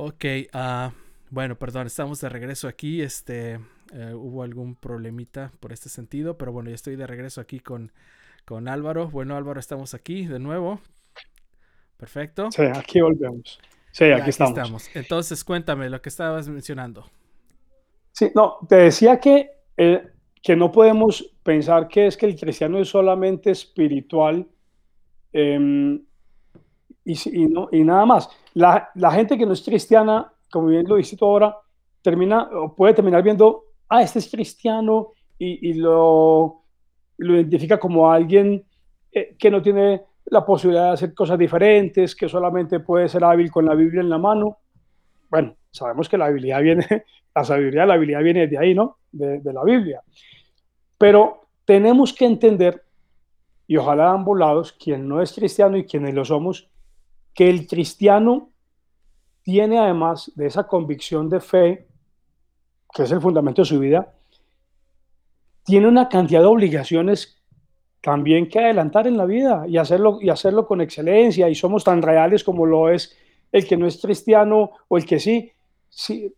Ok, uh, bueno, perdón, estamos de regreso aquí. Este, eh, hubo algún problemita por este sentido, pero bueno, ya estoy de regreso aquí con, con Álvaro. Bueno, Álvaro, estamos aquí de nuevo. Perfecto. Sí, aquí volvemos. Sí, aquí, estamos. Entonces, cuéntame lo que estabas mencionando. Sí, no, te decía que, eh, que no podemos pensar que es que el cristiano es solamente espiritual em, y, no, y, nada más. La, la, gente que no es cristiana, como bien lo dijiste tú ahora, termina, o puede terminar viendo, ah, este es cristiano y, y lo, lo identifica como alguien eh, que no tiene la posibilidad de hacer cosas diferentes, que solamente puede ser hábil con la Biblia en la mano. Bueno, sabemos que la habilidad viene, la sabiduría, la habilidad viene de ahí, ¿no? De, de la Biblia. Pero tenemos que entender, y ojalá a ambos lados, quien no es cristiano y quienes lo somos, que el cristiano tiene además de esa convicción de fe, que es el fundamento de su vida, tiene una cantidad de obligaciones también que adelantar en la vida y hacerlo, y hacerlo con excelencia. Y somos tan reales como lo es el que no es cristiano o el que sí. sí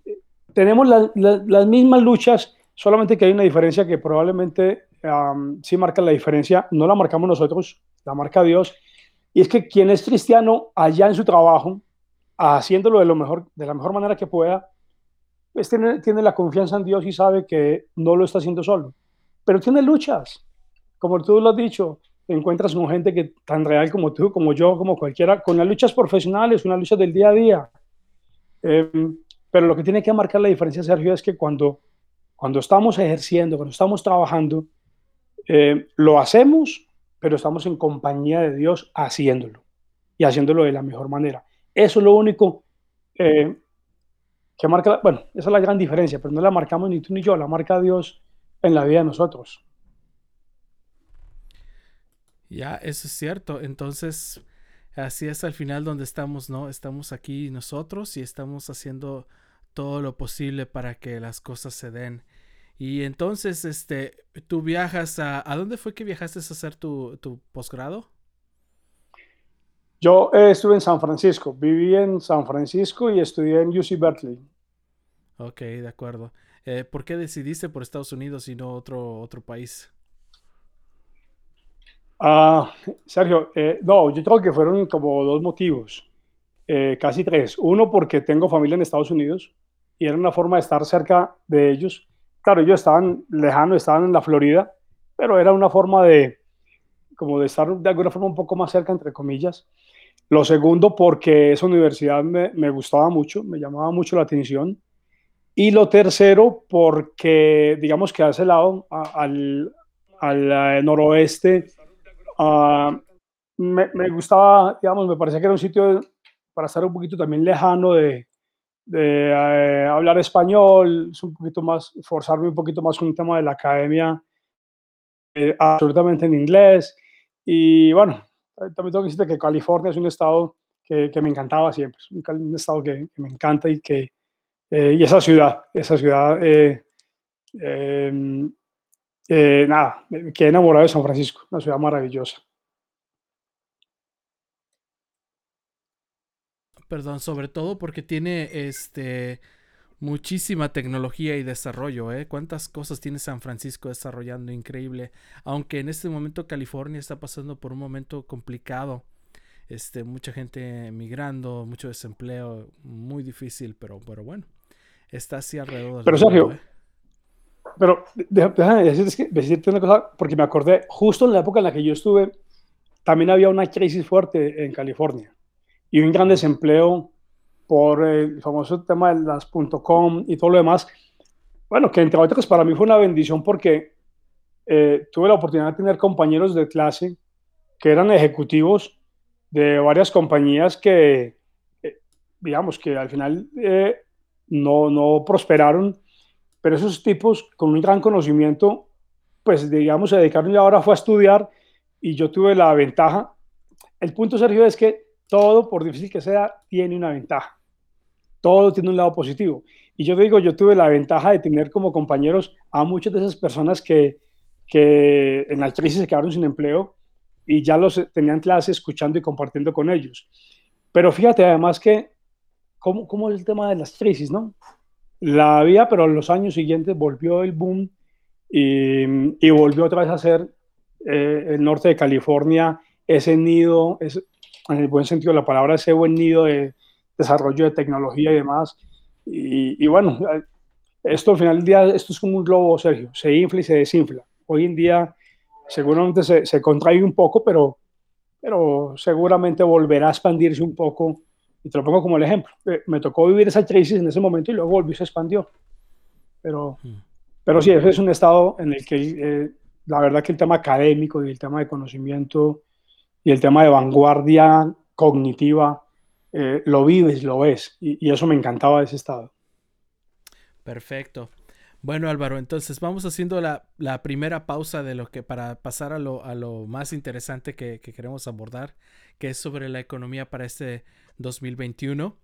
tenemos las mismas luchas, solamente que hay una diferencia que probablemente sí marca la diferencia. No la marcamos nosotros, la marca Dios. Y es que quien es cristiano allá en su trabajo, haciéndolo de, lo mejor, de la mejor manera que pueda, pues tiene, tiene la confianza en Dios y sabe que no lo está haciendo solo. Pero tiene luchas como tú lo has dicho, encuentras con gente que tan real como tú, como yo, como cualquiera, con las luchas profesionales, una lucha del día a día. Em, pero lo que tiene que marcar la diferencia, Sergio, es que cuando, cuando estamos ejerciendo, cuando estamos trabajando, eh, lo hacemos, pero estamos en compañía de Dios haciéndolo y haciéndolo de la mejor manera. Eso es lo único eh, que marca, bueno, esa es la gran diferencia, pero no la marcamos ni tú ni yo, la marca Dios en la vida de nosotros. Ya, eso es cierto. Entonces, así es al final donde estamos, ¿no? Estamos aquí nosotros y estamos haciendo todo lo posible para que las cosas se den. Y entonces, este, tú viajas a... ¿A dónde fue que viajaste a hacer tu, tu posgrado? Yo eh, estuve en San Francisco, viví en San Francisco y estudié en UC Berkeley. Ok, de acuerdo. Eh, ¿Por qué decidiste por Estados Unidos y no otro, otro país? Ah, Sergio, eh, no, yo creo que fueron como dos motivos, casi tres. Uno, porque tengo familia en Estados Unidos y era una forma de estar cerca de ellos. Claro, ellos estaban lejanos, estaban en la Florida, pero era una forma de, como de estar de alguna forma un poco más cerca, entre comillas. Lo segundo, porque esa universidad me, me gustaba mucho, me llamaba mucho la atención. Y lo tercero, porque digamos que a ese lado, al, al eh, noroeste, Ah, me, me, gustaba, digamos, me parecía que era un sitio para estar un poquito también lejano de, de eh, hablar español, es un poquito más, forzarme un poquito más con el tema de la academia, eh, absolutamente en inglés. Y bueno, también tengo que decirte que California es un estado que, que me encantaba siempre, es un, estado que, me encanta y que, eh, y esa ciudad, esa ciudad, em, eh, nada, me quedé enamorado de San Francisco, una ciudad maravillosa. Perdón, sobre todo porque tiene este muchísima tecnología y desarrollo, ¿eh? ¿Cuántas cosas tiene San Francisco desarrollando? Increíble. Aunque en este momento California está pasando por un momento complicado. Este, mucha gente emigrando, mucho desempleo, muy difícil, pero, pero bueno, está así alrededor. Pero Sergio, ¿eh? Pero déjame decirte, una cosa, porque me acordé, justo en la época en la que yo estuve, también había una crisis fuerte en California y un gran desempleo por el famoso tema de las .com y todo lo demás. Bueno, que entre otras para mí fue una bendición porque eh, tuve la oportunidad de tener compañeros de clase que eran ejecutivos de varias compañías que, eh, digamos, que al final eh, no, no prosperaron pero esos tipos con un gran conocimiento, pues digamos, se dedicaron y ahora fue a estudiar y yo tuve la ventaja. El punto, Sergio, es que todo, por difícil que sea, tiene una ventaja. Todo tiene un lado positivo. Y yo digo, yo tuve la ventaja de tener como compañeros a muchas de esas personas que, en la crisis se quedaron sin empleo y ya los tenían clase escuchando y compartiendo con ellos. Pero fíjate además que cómo, es el tema de las crisis, ¿no? La había, pero en los años siguientes volvió el boom y, y volvió otra vez a ser eh, el norte de California ese nido, es, en el buen sentido de la palabra, ese buen nido de desarrollo de tecnología y demás. Y, y bueno, esto al final del día, esto es como un globo, Sergio, se infla y se desinfla. Hoy en día seguramente se, se contrae un poco, pero, pero seguramente volverá a expandirse un poco. Y te lo pongo como el ejemplo. Eh, me tocó vivir esa crisis en ese momento y luego volvió y se expandió. Pero, mm. pero sí, es un estado en el que eh, la verdad que el tema académico y el tema de conocimiento y el tema de vanguardia cognitiva eh, lo vives, lo ves. Y, eso me encantaba de ese estado. Perfecto. Bueno, Álvaro, entonces vamos haciendo la, primera pausa de lo que para pasar a lo, a lo más interesante que, queremos abordar, que es sobre la economía para este 2021.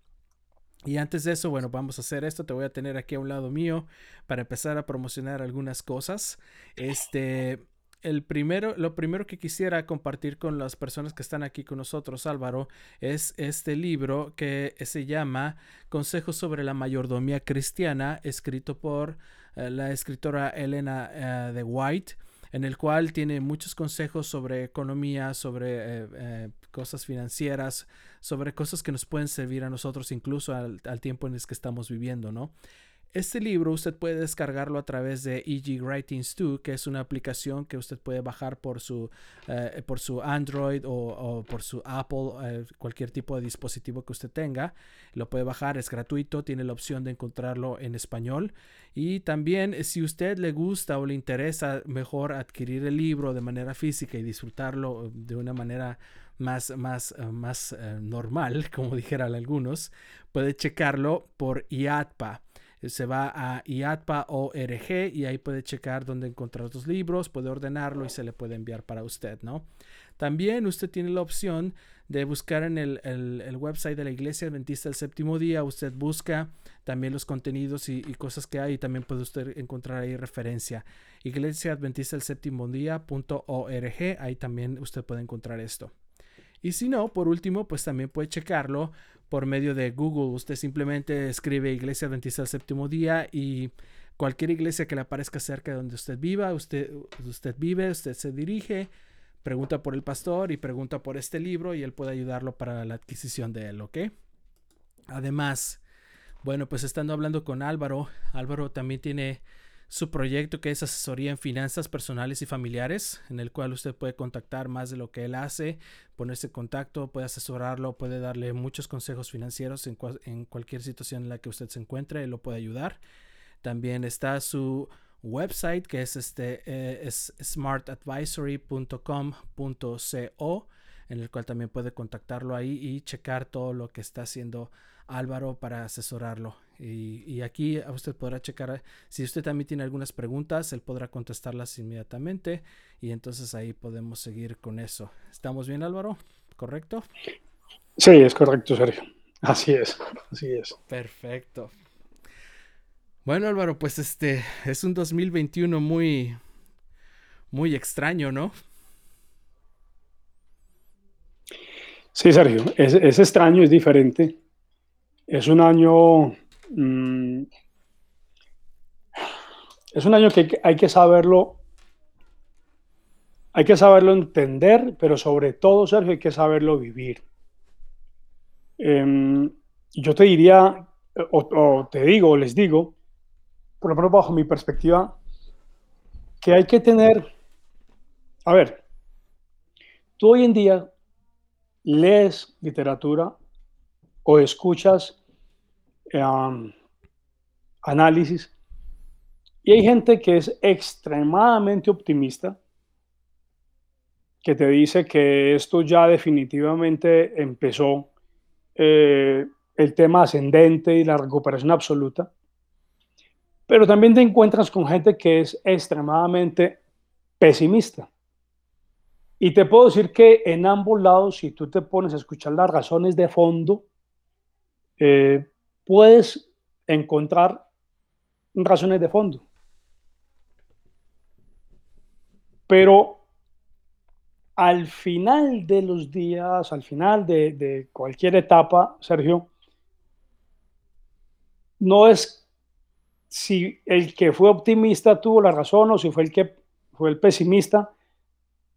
Y antes de eso, bueno, vamos a hacer esto. Te voy a tener aquí a un lado mío para empezar a promocionar algunas cosas. Este, el primero, lo primero que quisiera compartir con las personas que están aquí con nosotros, Álvaro, es este libro que se llama Consejos sobre la mayordomía cristiana, escrito por eh, la escritora Elena eh, de White, en el cual tiene muchos consejos sobre economía, sobre eh, cosas financieras, sobre cosas que nos pueden servir a nosotros incluso al, al tiempo en el que estamos viviendo, ¿no? Este libro usted puede descargarlo a través de EG Writings 2, que es una aplicación que usted puede bajar por su, eh, por su Android o, por su Apple, eh, cualquier tipo de dispositivo que usted tenga. Lo puede bajar, es gratuito, tiene la opción de encontrarlo en español. Y también eh, si usted le gusta o le interesa mejor adquirir el libro de manera física y disfrutarlo de una manera más, más, más normal, como dijeran algunos, puede checarlo por IATPA se va a iatpa.org y ahí puede checar dónde encontrar los libros, puede ordenarlo y se le puede enviar para usted, ¿no? También usted tiene la opción de buscar en el, website de la Iglesia Adventista del Séptimo Día. Usted busca también los contenidos y, cosas que hay y también puede usted encontrar ahí referencia. Iglesia Adventista del Séptimo Día.org. Ahí también usted puede encontrar esto. Y si no, por último, pues también puede checarlo por medio de Google. Usted simplemente escribe Iglesia Adventista del Séptimo Día y cualquier iglesia que le aparezca cerca de donde usted viva, usted, usted vive, usted se dirige, pregunta por el pastor y pregunta por este libro y él puede ayudarlo para la adquisición de él, ¿ok? Además, bueno, pues estando hablando con Álvaro, Álvaro también tiene su proyecto que es asesoría en finanzas personales y familiares, en el cual usted puede contactar más de lo que él hace, ponerse en contacto, puede asesorarlo, puede darle muchos consejos financieros en, cualquier situación en la que usted se encuentre, él lo puede ayudar. También está su website que es este eh, es smartadvisory.com.co en el cual también puede contactarlo ahí y checar todo lo que está haciendo Álvaro para asesorarlo. Y, aquí usted podrá checar si usted también tiene algunas preguntas, él podrá contestarlas inmediatamente y entonces ahí podemos seguir con eso. ¿Estamos bien, Álvaro? ¿Correcto? Sí, es correcto, Sergio. Así es, así es. Perfecto. Bueno, Álvaro, pues este es un 2021 muy, muy extraño, ¿no? Sí, Sergio, es, es extraño, es diferente. Es un año Mm, es un año que hay que saberlo, hay que saberlo entender, pero sobre todo, Sergio, hay que saberlo vivir. Em, yo te diría, o, te digo, o les digo, por lo menos bajo mi perspectiva, que hay que tener, a ver, tú hoy en día lees literatura o escuchas análisis. Y hay gente que es extremadamente optimista, que te dice que esto ya definitivamente empezó eh, el tema ascendente y la recuperación absoluta. Pero también te encuentras con gente que es extremadamente pesimista. Y te puedo decir que en ambos lados, si tú te pones a escuchar las razones de fondo, eh, puedes encontrar razones de fondo. Pero al final de los días, al final de, cualquier etapa, Sergio, no es si el que fue optimista tuvo la razón o si fue el que fue el pesimista,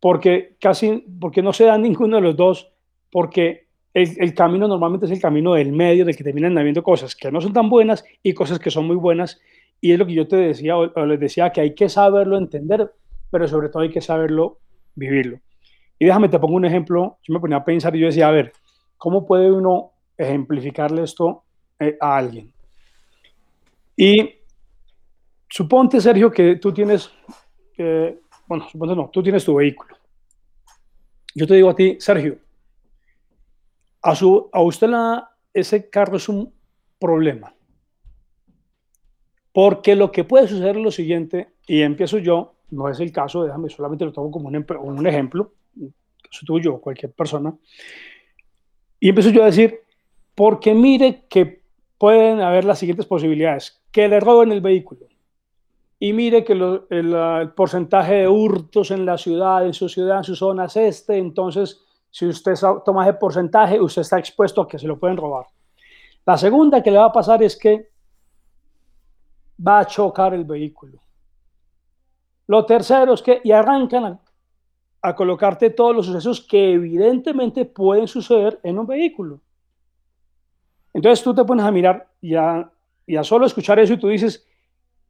porque casi, porque no se da ninguno de los dos, porque el, camino normalmente es el camino del medio, de que terminan habiendo cosas que no son tan buenas y cosas que son muy buenas. Y es lo que yo te decía, o, les decía, que hay que saberlo entender, pero sobre todo hay que saberlo vivirlo. Y déjame, te pongo un ejemplo. Yo me ponía a pensar y yo decía, a ver, ¿cómo puede uno ejemplificarle esto eh, a alguien? Y suponte, Sergio, que tú tienes, eh, bueno, suponte no, tú tienes tu vehículo. Yo te digo a ti, Sergio, a, su, a usted la, ese carro es un problema. Porque lo que puede suceder es lo siguiente, y empiezo yo, no es el caso, déjame, solamente lo tomo como un, un ejemplo, caso tuyo o cualquier persona, y empiezo yo a decir, porque mire que pueden haber las siguientes posibilidades, que le roben el vehículo, y mire que el, el, porcentaje de hurtos en la ciudad, en su ciudad, en su zona es este, entonces si usted toma ese porcentaje, usted está expuesto a que se lo pueden robar. La segunda que le va a pasar es que va a chocar el vehículo. Lo tercero es que, y arrancan a, colocarte todos los sucesos que evidentemente pueden suceder en un vehículo. Entonces tú te pones a mirar y a, y a solo escuchar eso y tú dices,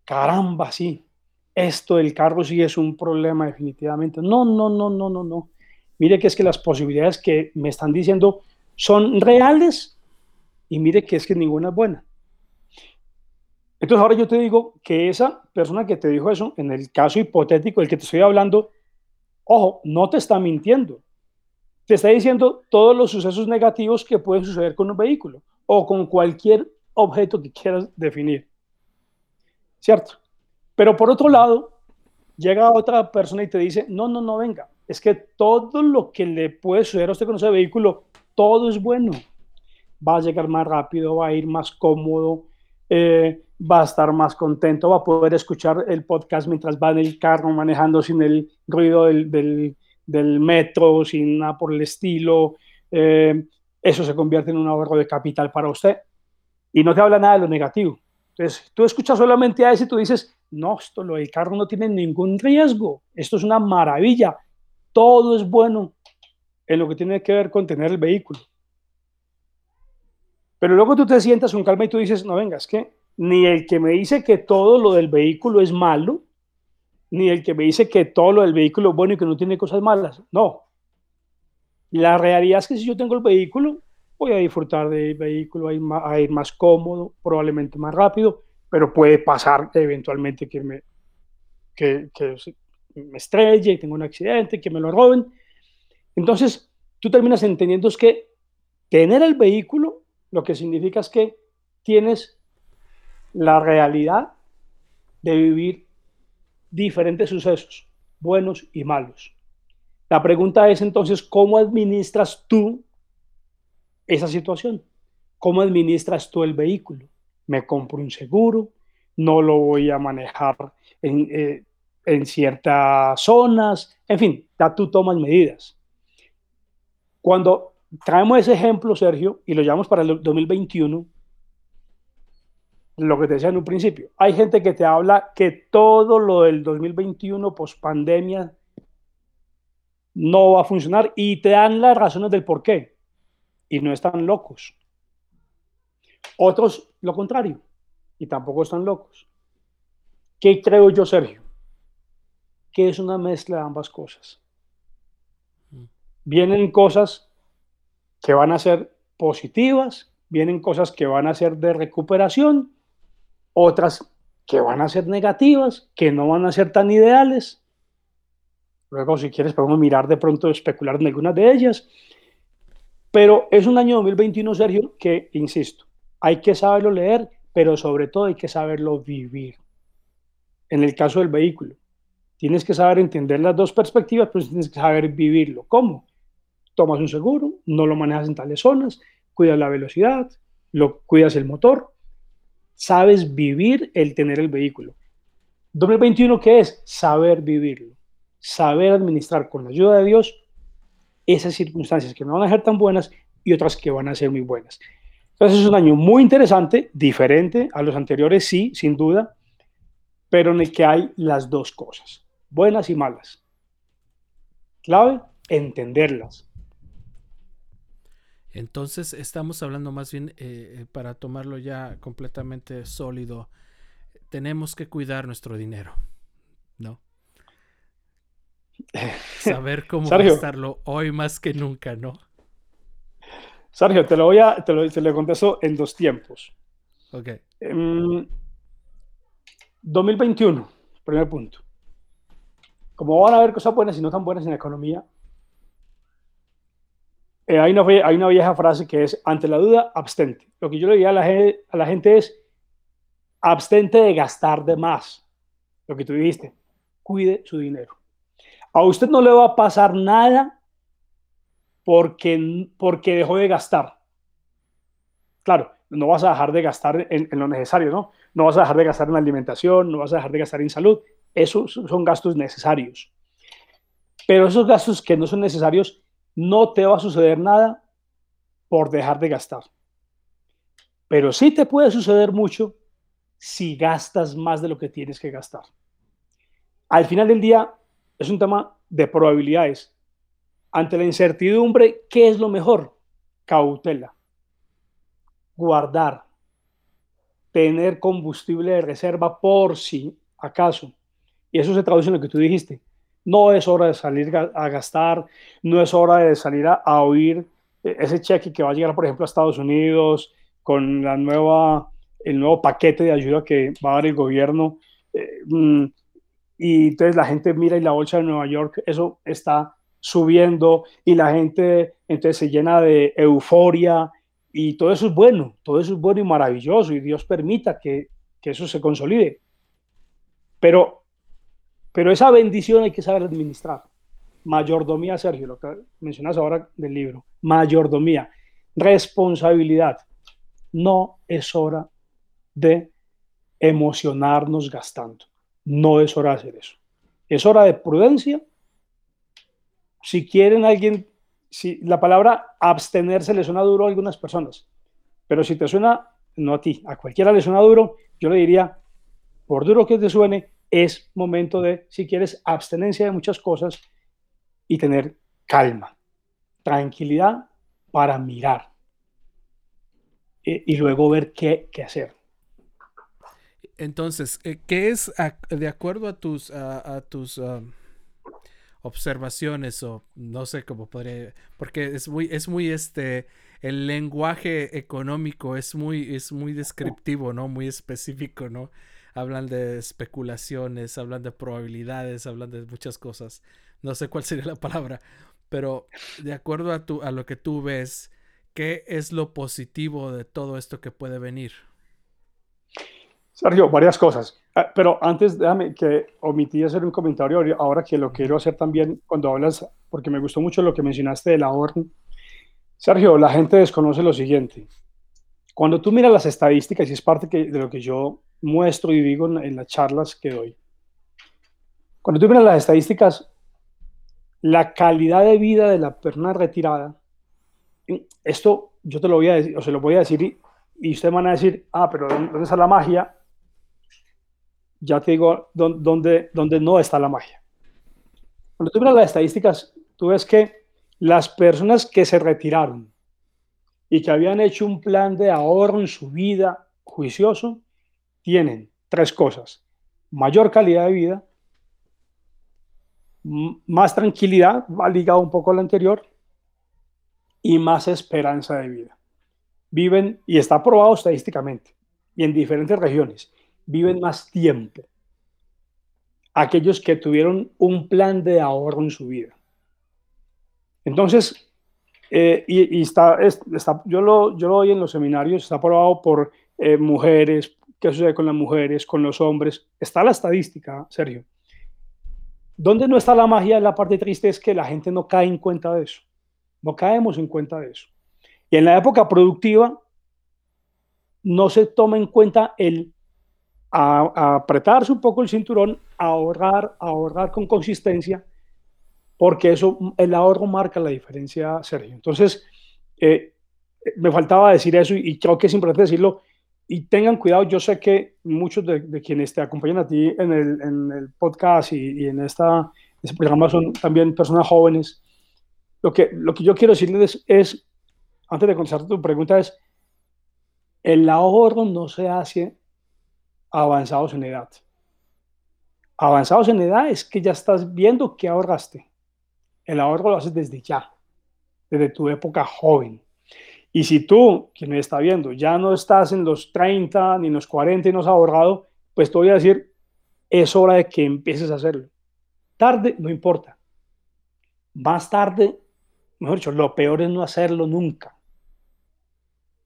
caramba, sí, esto del carro sí es un problema definitivamente. No, no, no, no, no, no mire que es que las posibilidades que me están diciendo son reales y mire que es que ninguna es buena. Entonces ahora yo te digo que esa persona que te dijo eso, en el caso hipotético del que te estoy hablando, ojo, no te está mintiendo. Te está diciendo todos los sucesos negativos que pueden suceder con un vehículo o con cualquier objeto que quieras definir. ¿Cierto? Pero por otro lado, llega otra persona y te dice, no, no, no, venga, es que todo lo que le puede suceder a usted con ese vehículo, todo es bueno. Va a llegar más rápido, va a ir más cómodo, eh, va a estar más contento, va a poder escuchar el podcast mientras va en el carro manejando sin el ruido del, metro, sin nada por el estilo. Eh, eso se convierte en un ahorro de capital para usted. Y no te habla nada de lo negativo. Entonces, tú escuchas solamente a eso y tú dices, no, esto lo del carro no tiene ningún riesgo, esto es una maravilla, todo es bueno en lo que tiene que ver con tener el vehículo. Pero luego tú te sientas con calma y tú dices, no venga, es que ni el que me dice que todo lo del vehículo es malo, ni el que me dice que todo lo del vehículo es bueno y que no tiene cosas malas. No. La realidad es que si yo tengo el vehículo, voy a disfrutar del vehículo, a ir, más, más cómodo, probablemente más rápido, pero puede pasar eventualmente que me, que, que me estrelle, tengo un accidente, que me lo roben. Entonces, tú terminas entendiendo es que tener el vehículo lo que significa es que tienes la realidad de vivir diferentes sucesos, buenos y malos. La pregunta es entonces, ¿cómo administras tú esa situación? ¿Cómo administras tú el vehículo? ¿Me compro un seguro? ¿No lo voy a manejar en, eh, en ciertas zonas, en fin, ya tú tomas medidas. Cuando traemos ese ejemplo, Sergio, y lo llevamos para el 2021, lo que te decía en un principio, hay gente que te habla que todo lo del 2021 post pandemia no va a funcionar y te dan las razones del por qué y no están locos. Otros lo contrario y tampoco están locos. ¿Qué creo yo, Sergio? Que es una mezcla de ambas cosas. Mm. Vienen cosas que van a ser positivas, vienen cosas que van a ser de recuperación, otras que van a ser negativas, que no van a ser tan ideales. Luego, si quieres, podemos mirar de pronto, especular en algunas de ellas. Pero es un año 2021, Sergio, que, insisto, hay que saberlo leer, pero sobre todo hay que saberlo vivir. En el caso del vehículo, Tienes que saber entender las dos perspectivas, pero tienes que saber vivirlo. ¿Cómo? Tomas un seguro, no lo manejas en tales zonas, cuidas la velocidad, lo, cuidas el motor, sabes vivir el tener el vehículo. 2021, ¿qué es? Saber vivirlo, saber administrar con la ayuda de Dios esas circunstancias que no van a ser tan buenas y otras que van a ser muy buenas. Entonces es un año muy interesante, diferente a los anteriores, sí, sin duda, pero en el que hay las dos cosas, buenas y malas. Clave, entenderlas. Entonces estamos hablando más bien, eh, para tomarlo ya completamente sólido, tenemos que cuidar nuestro dinero, ¿no? Saber cómo gastarlo hoy más que nunca, ¿no? Sergio, te lo voy a, te lo, te lo contesto en dos tiempos. Ok. 2021, em, primer punto. Como van a haber cosas buenas y no tan buenas en la economía, eh, hay, una, hay, una, vieja frase que es, ante la duda, abstente. Lo que yo le diría a la, a la gente es, abstente de gastar de más. Lo que tú dijiste, cuide su dinero. A usted no le va a pasar nada porque, porque dejó de gastar. Claro, no vas a dejar de gastar en, lo necesario, ¿no? No vas a dejar de gastar en alimentación, no vas a dejar de gastar en salud. Esos son gastos necesarios. Pero esos gastos que no son necesarios, no te va a suceder nada por dejar de gastar. Pero sí te puede suceder mucho si gastas más de lo que tienes que gastar. Al final del día, es un tema de probabilidades. Ante la incertidumbre, ¿qué es lo mejor? Cautela. Guardar. Tener combustible de reserva por si acaso. Y eso se traduce en lo que tú dijiste. No es hora de salir a gastar, no es hora de salir a, oír ese cheque que va a llegar, por ejemplo, a Estados Unidos con la nueva, el nuevo paquete de ayuda que va a dar el gobierno. Eh, mm, y entonces la gente mira y la bolsa de Nueva York, eso está subiendo y la gente entonces se llena de euforia y todo eso es bueno, todo eso es bueno y maravilloso y Dios permita que, que eso se consolide. Pero, pero esa bendición hay que saber administrar. Mayordomía, Sergio, lo que mencionas ahora del libro. Mayordomía, responsabilidad. No es hora de emocionarnos gastando no es hora de hacer eso. Es hora de prudencia. Si quieren alguien, si la palabra abstenerse le suena duro a algunas personas, pero si te suena, no a ti, a cualquiera le suena duro, yo le diría, por duro que te suene, es momento de, si quieres, abstenencia de muchas cosas y tener calma, tranquilidad para mirar eh, y luego ver qué, qué hacer. Entonces, eh, ¿qué es de acuerdo a tus, a, tus um, observaciones o no sé cómo podría, porque es muy, es muy este, el lenguaje económico es muy, es muy descriptivo, ¿no? Muy específico, ¿no? Hablan de especulaciones, hablan de probabilidades, hablan de muchas cosas. No sé cuál sería la palabra, pero de acuerdo a, tu, a lo que tú ves, ¿qué es lo positivo de todo esto que puede venir? Sergio, varias cosas. Ah, pero antes, déjame que omití hacer un comentario ahora que lo quiero hacer también cuando hablas, porque me gustó mucho lo que mencionaste del ahorro. Sergio, la gente desconoce lo siguiente. Cuando tú miras las estadísticas, y es parte de lo que yo muestro y digo en, las charlas que doy, cuando tú miras las estadísticas, la calidad de vida de la persona retirada, esto yo te lo voy a decir, o se lo voy a decir y, y ustedes van a decir, ah, pero ¿dónde está la magia? ya te digo dónde, dónde no está la magia. Cuando tú miras las estadísticas, tú ves que las personas que se retiraron y que habían hecho un plan de ahorro en su vida juicioso, tienen tres cosas. Mayor calidad de vida, más tranquilidad, va ligado un poco al anterior, y más esperanza de vida. Viven, y está probado estadísticamente, y en diferentes regiones, viven más tiempo. Aquellos que tuvieron un plan de ahorro en su vida. Entonces, eh, y, está, yo, lo, yo lo doy en los seminarios, está probado por eh, mujeres, qué sucede con las mujeres, con los hombres. Está la estadística, Sergio. Donde no está la magia, la parte triste es que la gente no cae en cuenta de eso. No caemos en cuenta de eso. Y en la época productiva no se toma en cuenta el a, apretarse un poco el cinturón, ahorrar, ahorrar con consistencia, porque eso, el ahorro marca la diferencia, Sergio. Entonces, eh, me faltaba decir eso y, creo que es importante decirlo. Y tengan cuidado, yo sé que muchos de, quienes te acompañan a ti en el, en el podcast y, en esta, este programa son también personas jóvenes. Lo que, lo que yo quiero decirles es, antes de contestar tu pregunta, es, el ahorro no se hace avanzados en edad. Avanzados en edad es que ya estás viendo que ahorraste. El ahorro lo haces desde ya, desde tu época joven. Y si tú, quien me está viendo, ya no estás en los 30 ni en los 40 y no has ahorrado, pues te voy a decir, es hora de que empieces a hacerlo. Tarde, no importa. Más tarde, mejor dicho, lo peor es no hacerlo nunca.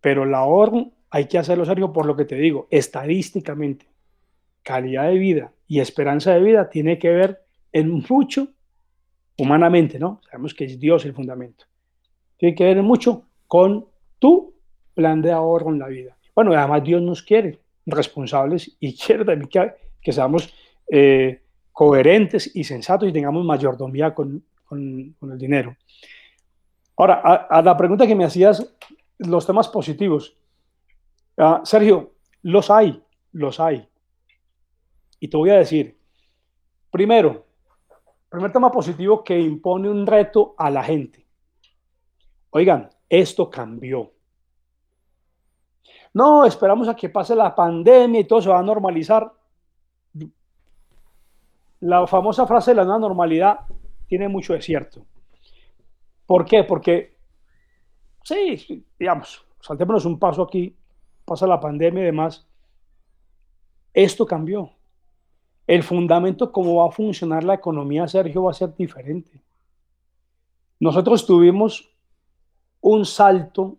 Pero el ahorro hay que hacerlo, serio por lo que te digo, estadísticamente, calidad de vida y esperanza de vida tiene que ver en mucho, humanamente, ¿no? Sabemos que es Dios el fundamento. Tiene que ver en mucho con tu plan de ahorro en la vida. Bueno, además Dios nos quiere responsables y quiere también que, seamos eh, coherentes y sensatos y tengamos mayordomía con, con, el dinero. Ahora, a, la pregunta que me hacías, los temas positivos. Ah, Sergio, los hay, los hay. Y te voy a decir, primero, primer tema positivo que impone un reto a la gente. Oigan, esto cambió. No, esperamos a que pase la pandemia y todo se va a normalizar. La famosa frase de la nueva normalidad tiene mucho de cierto. ¿Por qué? Porque, sí, digamos, saltémonos un paso aquí, pasa la pandemia y demás. Esto cambió. El fundamento, cómo va a funcionar la economía, Sergio, va a ser diferente. Nosotros tuvimos un salto,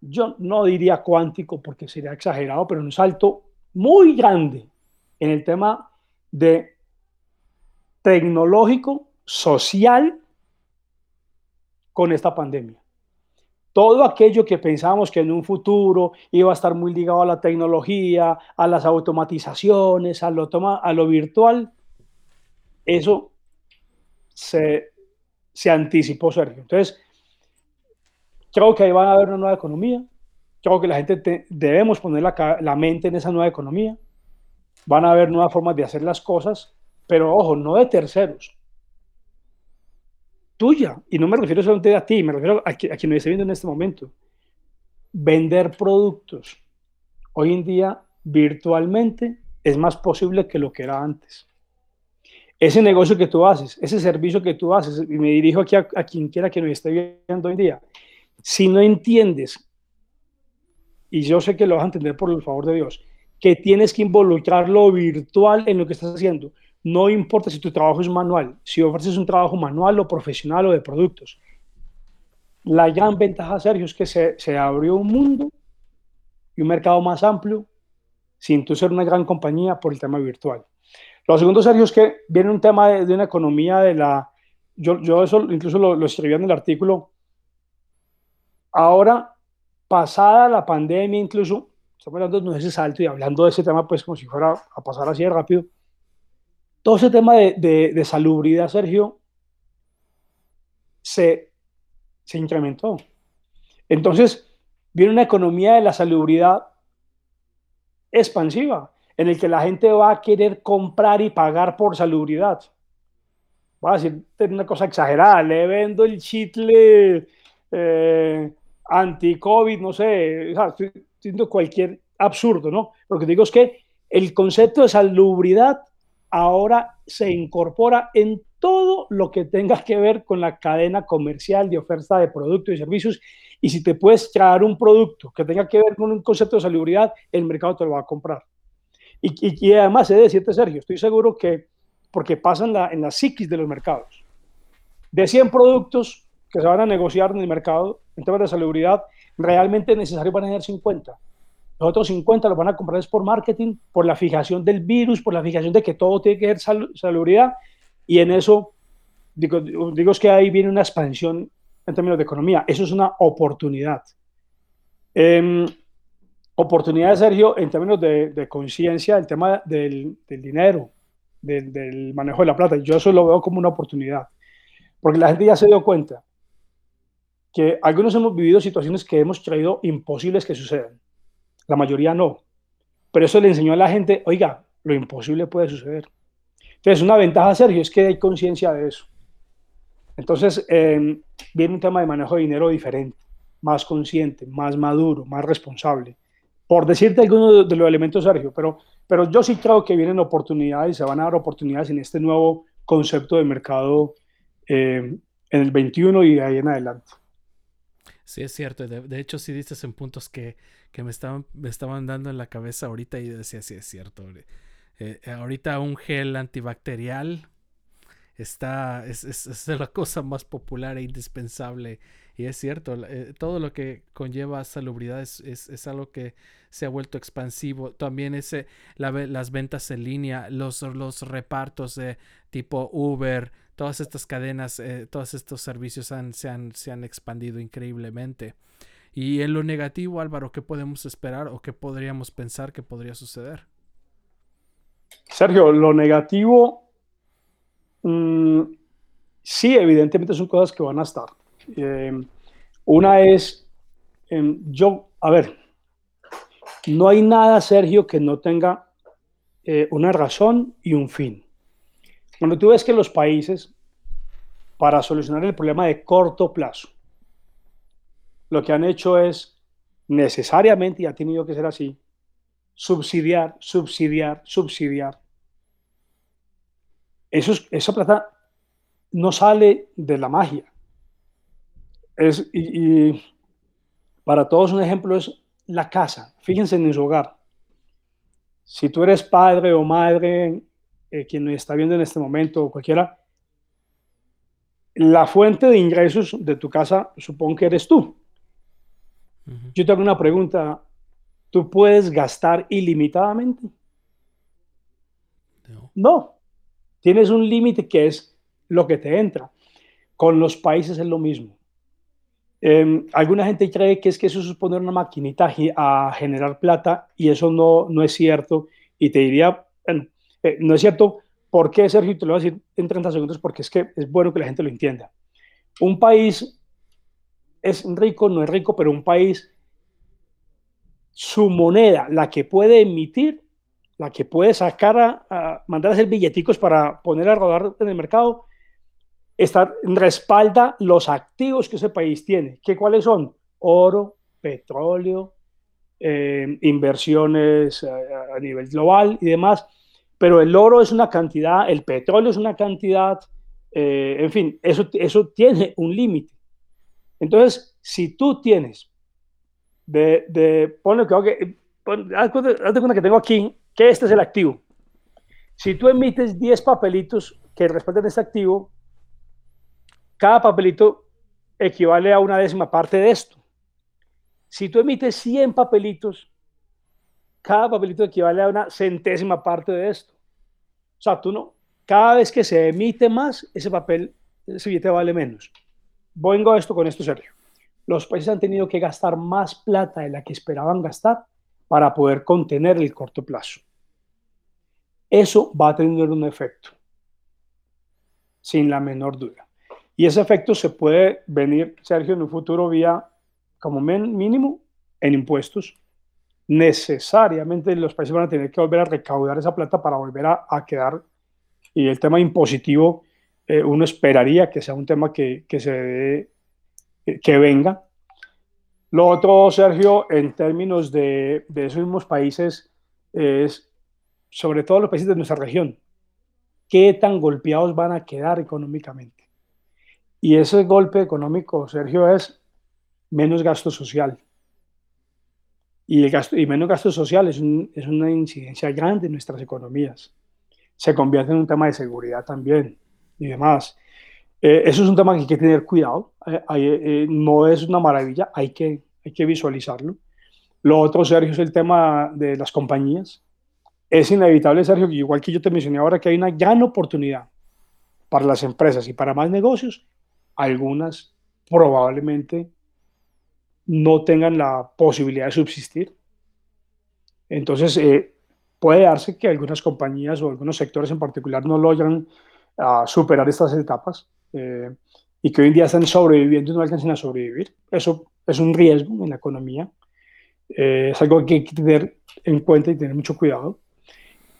yo no diría cuántico porque sería exagerado, pero un salto muy grande en el tema de tecnológico, social, con esta pandemia. Todo aquello que pensábamos que en un futuro iba a estar muy ligado a la tecnología, a las automatizaciones, a lo, a lo virtual, eso se, se anticipó, Sergio. Entonces, Creo que ahí van a haber una nueva economía. Creo que la gente debemos poner la, la, mente en esa nueva economía. Van a haber nuevas formas de hacer las cosas, pero ojo, no de terceros. Tuya. Y no me refiero solamente a ti, me refiero a, a quien me esté viendo en este momento. Vender productos. Hoy en día, virtualmente, es más posible que lo que era antes. Ese negocio que tú haces, ese servicio que tú haces, y me dirijo aquí a, a quien quiera que nos esté viendo hoy en día, si no entiendes, y yo sé que lo vas a entender por el favor de Dios, que tienes que involucrar lo virtual en lo que estás haciendo. No importa si tu trabajo es manual, si ofreces un trabajo manual o profesional o de productos. La gran ventaja, Sergio, es que se, abrió un mundo y un mercado más amplio sin tú ser una gran compañía por el tema virtual. Lo segundo, Sergio, es que viene un tema de, una economía de la... Yo, yo eso incluso lo escribí en el artículo, Ahora, pasada la pandemia, incluso, estamos hablando de ese salto y hablando de ese tema, pues como si fuera a pasar así de rápido, todo ese tema de, de, salubridad, Sergio, se, incrementó. Entonces, viene una economía de la salubridad expansiva, en el que la gente va a querer comprar y pagar por salubridad. Va a decir una cosa exagerada, le vendo el chitle eh, anti-COVID, no sé, estoy diciendo cualquier absurdo, ¿no? Lo que digo es que el concepto de salubridad ahora se incorpora en todo lo que tenga que ver con la cadena comercial de oferta de productos y servicios. Y si te puedes traer un producto que tenga que ver con un concepto de salubridad, el mercado te lo va a comprar. Y, además, he de decirte, Sergio, estoy seguro que, porque pasa en la, en la psiquis de los mercados, de 100 productos, que se van a negociar en el mercado en temas de salubridad, realmente es necesario van a tener 50. Los otros 50 los van a comprar es por marketing, por la fijación del virus, por la fijación de que todo tiene que ser salubridad. Y en eso, digo, digo es que ahí viene una expansión en términos de economía. Eso es una oportunidad. Eh, oportunidad, Sergio, en términos de, conciencia, el tema del, dinero, del, del, manejo de la plata. Yo eso lo veo como una oportunidad. Porque la gente ya se dio cuenta que algunos hemos vivido situaciones que hemos creído imposibles que sucedan. La mayoría no. Pero eso le enseñó a la gente, oiga, lo imposible puede suceder. Entonces, una ventaja, Sergio, es que hay conciencia de eso. Entonces, em, viene un tema de manejo de dinero diferente, más consciente, más maduro, más responsable. Por decirte algunos de los elementos, Sergio, pero, pero yo sí creo que vienen oportunidades, se van a dar oportunidades en este nuevo concepto de mercado em, en el 21 y de ahí en adelante. Sí, es cierto. De, hecho, sí dices en puntos que, que, me, estaban, me estaban dando en la cabeza ahorita y decía, sí, es cierto. Eh, ahorita un gel antibacterial está, es, es, la cosa más popular e indispensable. Y es cierto, eh, todo lo que conlleva salubridad es, es, algo que se ha vuelto expansivo. También ese, las ventas en línea, los, los repartos de tipo Uber, todas estas cadenas, eh, todos estos servicios se, han, se han expandido increíblemente. Y en lo negativo, Álvaro, ¿qué podemos esperar o qué podríamos pensar que podría suceder? Sergio, lo negativo, mm, sí, evidentemente son cosas que van a estar. Eh, una es, em, yo, a ver, no hay nada, Sergio, que no tenga eh, una razón y un fin. Cuando tú ves que los países, para solucionar el problema de corto plazo, lo que han hecho es necesariamente, y ha tenido que ser así, subsidiar, subsidiar, subsidiar. Eso, esa plata no sale de la magia. Es, y, para todos un ejemplo es la casa. Fíjense en su hogar. Si tú eres padre o madre eh, quien nos está viendo en este momento o cualquiera, la fuente de ingresos de tu casa supongo que eres tú. Yo tengo una pregunta. ¿Tú puedes gastar ilimitadamente? No. no. Tienes un límite que es lo que te entra. Con los países es lo mismo. Em, alguna gente cree que es que eso es poner una maquinita a generar plata y eso no, no es cierto. Y te diría, eh, no es cierto. ¿Por qué, Sergio? Te lo voy a decir en 30 segundos porque es que es bueno que la gente lo entienda. Un país es rico, no es rico, pero un país, su moneda, la que puede emitir, la que puede sacar a, mandar a hacer billeticos para poner a rodar en el mercado, está, respalda los activos que ese país tiene. ¿Qué cuáles son? Oro, petróleo, eh, inversiones a, a nivel global y demás pero el oro es una cantidad, el petróleo es una cantidad, eh, en fin, eso, eso tiene un límite. Entonces, si tú tienes de, de ponle que, haz cuenta que tengo aquí, que este es el activo. Si tú emites 10 papelitos que respaldan este activo, cada papelito equivale a una décima parte de esto. Si tú emites 100 papelitos, cada papelito equivale a una centésima parte de esto. O sea, tú no, cada vez que se emite más, ese papel, ese billete vale menos. Vengo a esto con esto, Sergio. Los países han tenido que gastar más plata de la que esperaban gastar para poder contener el corto plazo. Eso va a tener un efecto, sin la menor duda. Y ese efecto se puede venir, Sergio, en un futuro vía, como mínimo, en impuestos, necesariamente los países van a tener que volver a recaudar esa plata para volver a, quedar. Y el tema impositivo, eh, uno esperaría que sea un tema que, que se que venga. Lo otro, Sergio, en términos de, de esos mismos países, es sobre todo los países de nuestra región, qué tan golpeados van a quedar económicamente. Y ese golpe económico, Sergio, es menos gasto social y, el gasto, y menos gasto social es, es, una incidencia grande en nuestras economías. Se convierte en un tema de seguridad también y demás. Eh, eso es un tema que hay que tener cuidado. Eh, eh, no es una maravilla, hay que, hay que visualizarlo. Lo otro, Sergio, es el tema de las compañías. Es inevitable, Sergio, que igual que yo te mencioné ahora, que hay una gran oportunidad para las empresas y para más negocios. Algunas probablemente no tengan la posibilidad de subsistir. Entonces, eh, puede darse que algunas compañías o algunos sectores en particular no logran ah, superar estas etapas. Eh, y que hoy en día están sobreviviendo y no alcancen a sobrevivir. Eso es un riesgo en la economía. Eh, es algo que hay que tener en cuenta y tener mucho cuidado.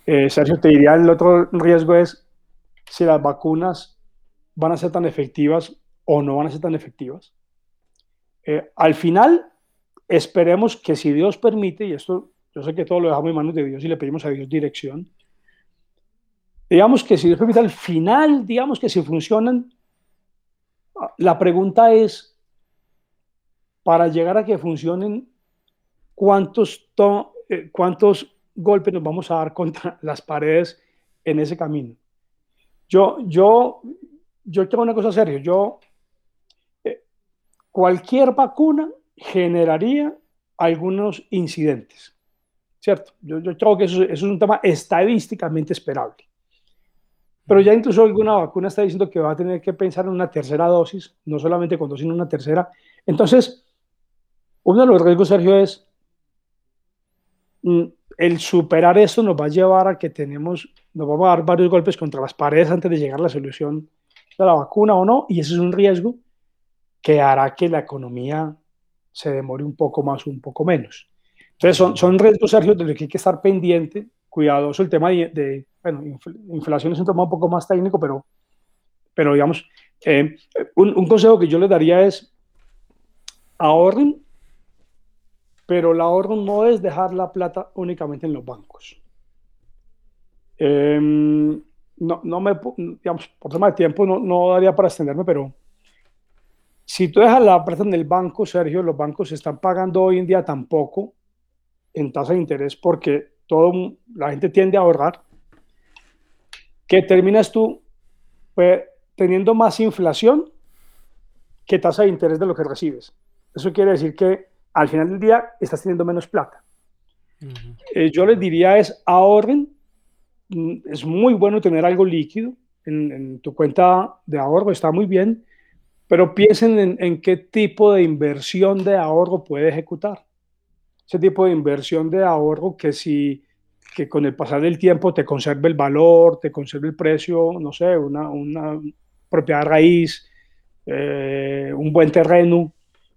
Eh, Sergio, te diría, el otro riesgo es si las vacunas van a ser tan efectivas o no van a ser tan efectivas. Eh, al final, esperemos que si Dios permite, y esto yo sé que todo lo dejamos en manos de Dios y le pedimos a Dios dirección, digamos que si Dios permite al final, digamos que si funcionan, la pregunta es, para llegar a que funcionen, ¿cuántos, eh, cuántos golpes nos vamos a dar contra las paredes en ese camino? Yo, yo, yo tengo una cosa seria, yo, cualquier vacuna generaría algunos incidentes, ¿cierto? Yo, creo que eso, eso es un tema estadísticamente esperable. Pero ya incluso alguna vacuna está diciendo que va a tener que pensar en una tercera dosis, no solamente con dos, sino una tercera. Entonces, uno de los riesgos, Sergio, es mm, el superar esto nos va a llevar a que tenemos, nos vamos a dar varios golpes contra las paredes antes de llegar a la solución de la vacuna o no, y ese es un riesgo que hará que la economía se demore un poco más o un poco menos. Entonces, son, son riesgos, Sergio, de los que hay que estar pendiente, cuidadoso. El tema de bueno, inflación es un tema un poco más técnico, pero, pero digamos, eh, un, consejo que yo les daría es ahorren, pero el ahorro no es dejar la plata únicamente en los bancos. Em, no, no me, digamos, por tema de tiempo no, no daría para extenderme, pero si tú dejas la plata en el banco, Sergio, los bancos están pagando hoy en día tampoco en tasa de interés porque todo, la gente tiende a ahorrar que terminas tú pues, teniendo más inflación que tasa de interés de lo que recibes. Eso quiere decir que al final del día estás teniendo menos plata. Eh, yo les diría es ahorren. Mm, es muy bueno tener algo líquido en, tu cuenta de ahorro, está muy bien, pero piensen en, en qué tipo de inversión de ahorro puede ejecutar. Ese tipo de inversión de ahorro que si que con el pasar del tiempo te conserve el valor, te conserve el precio, no sé, una, una propiedad raíz, eh, un buen terreno.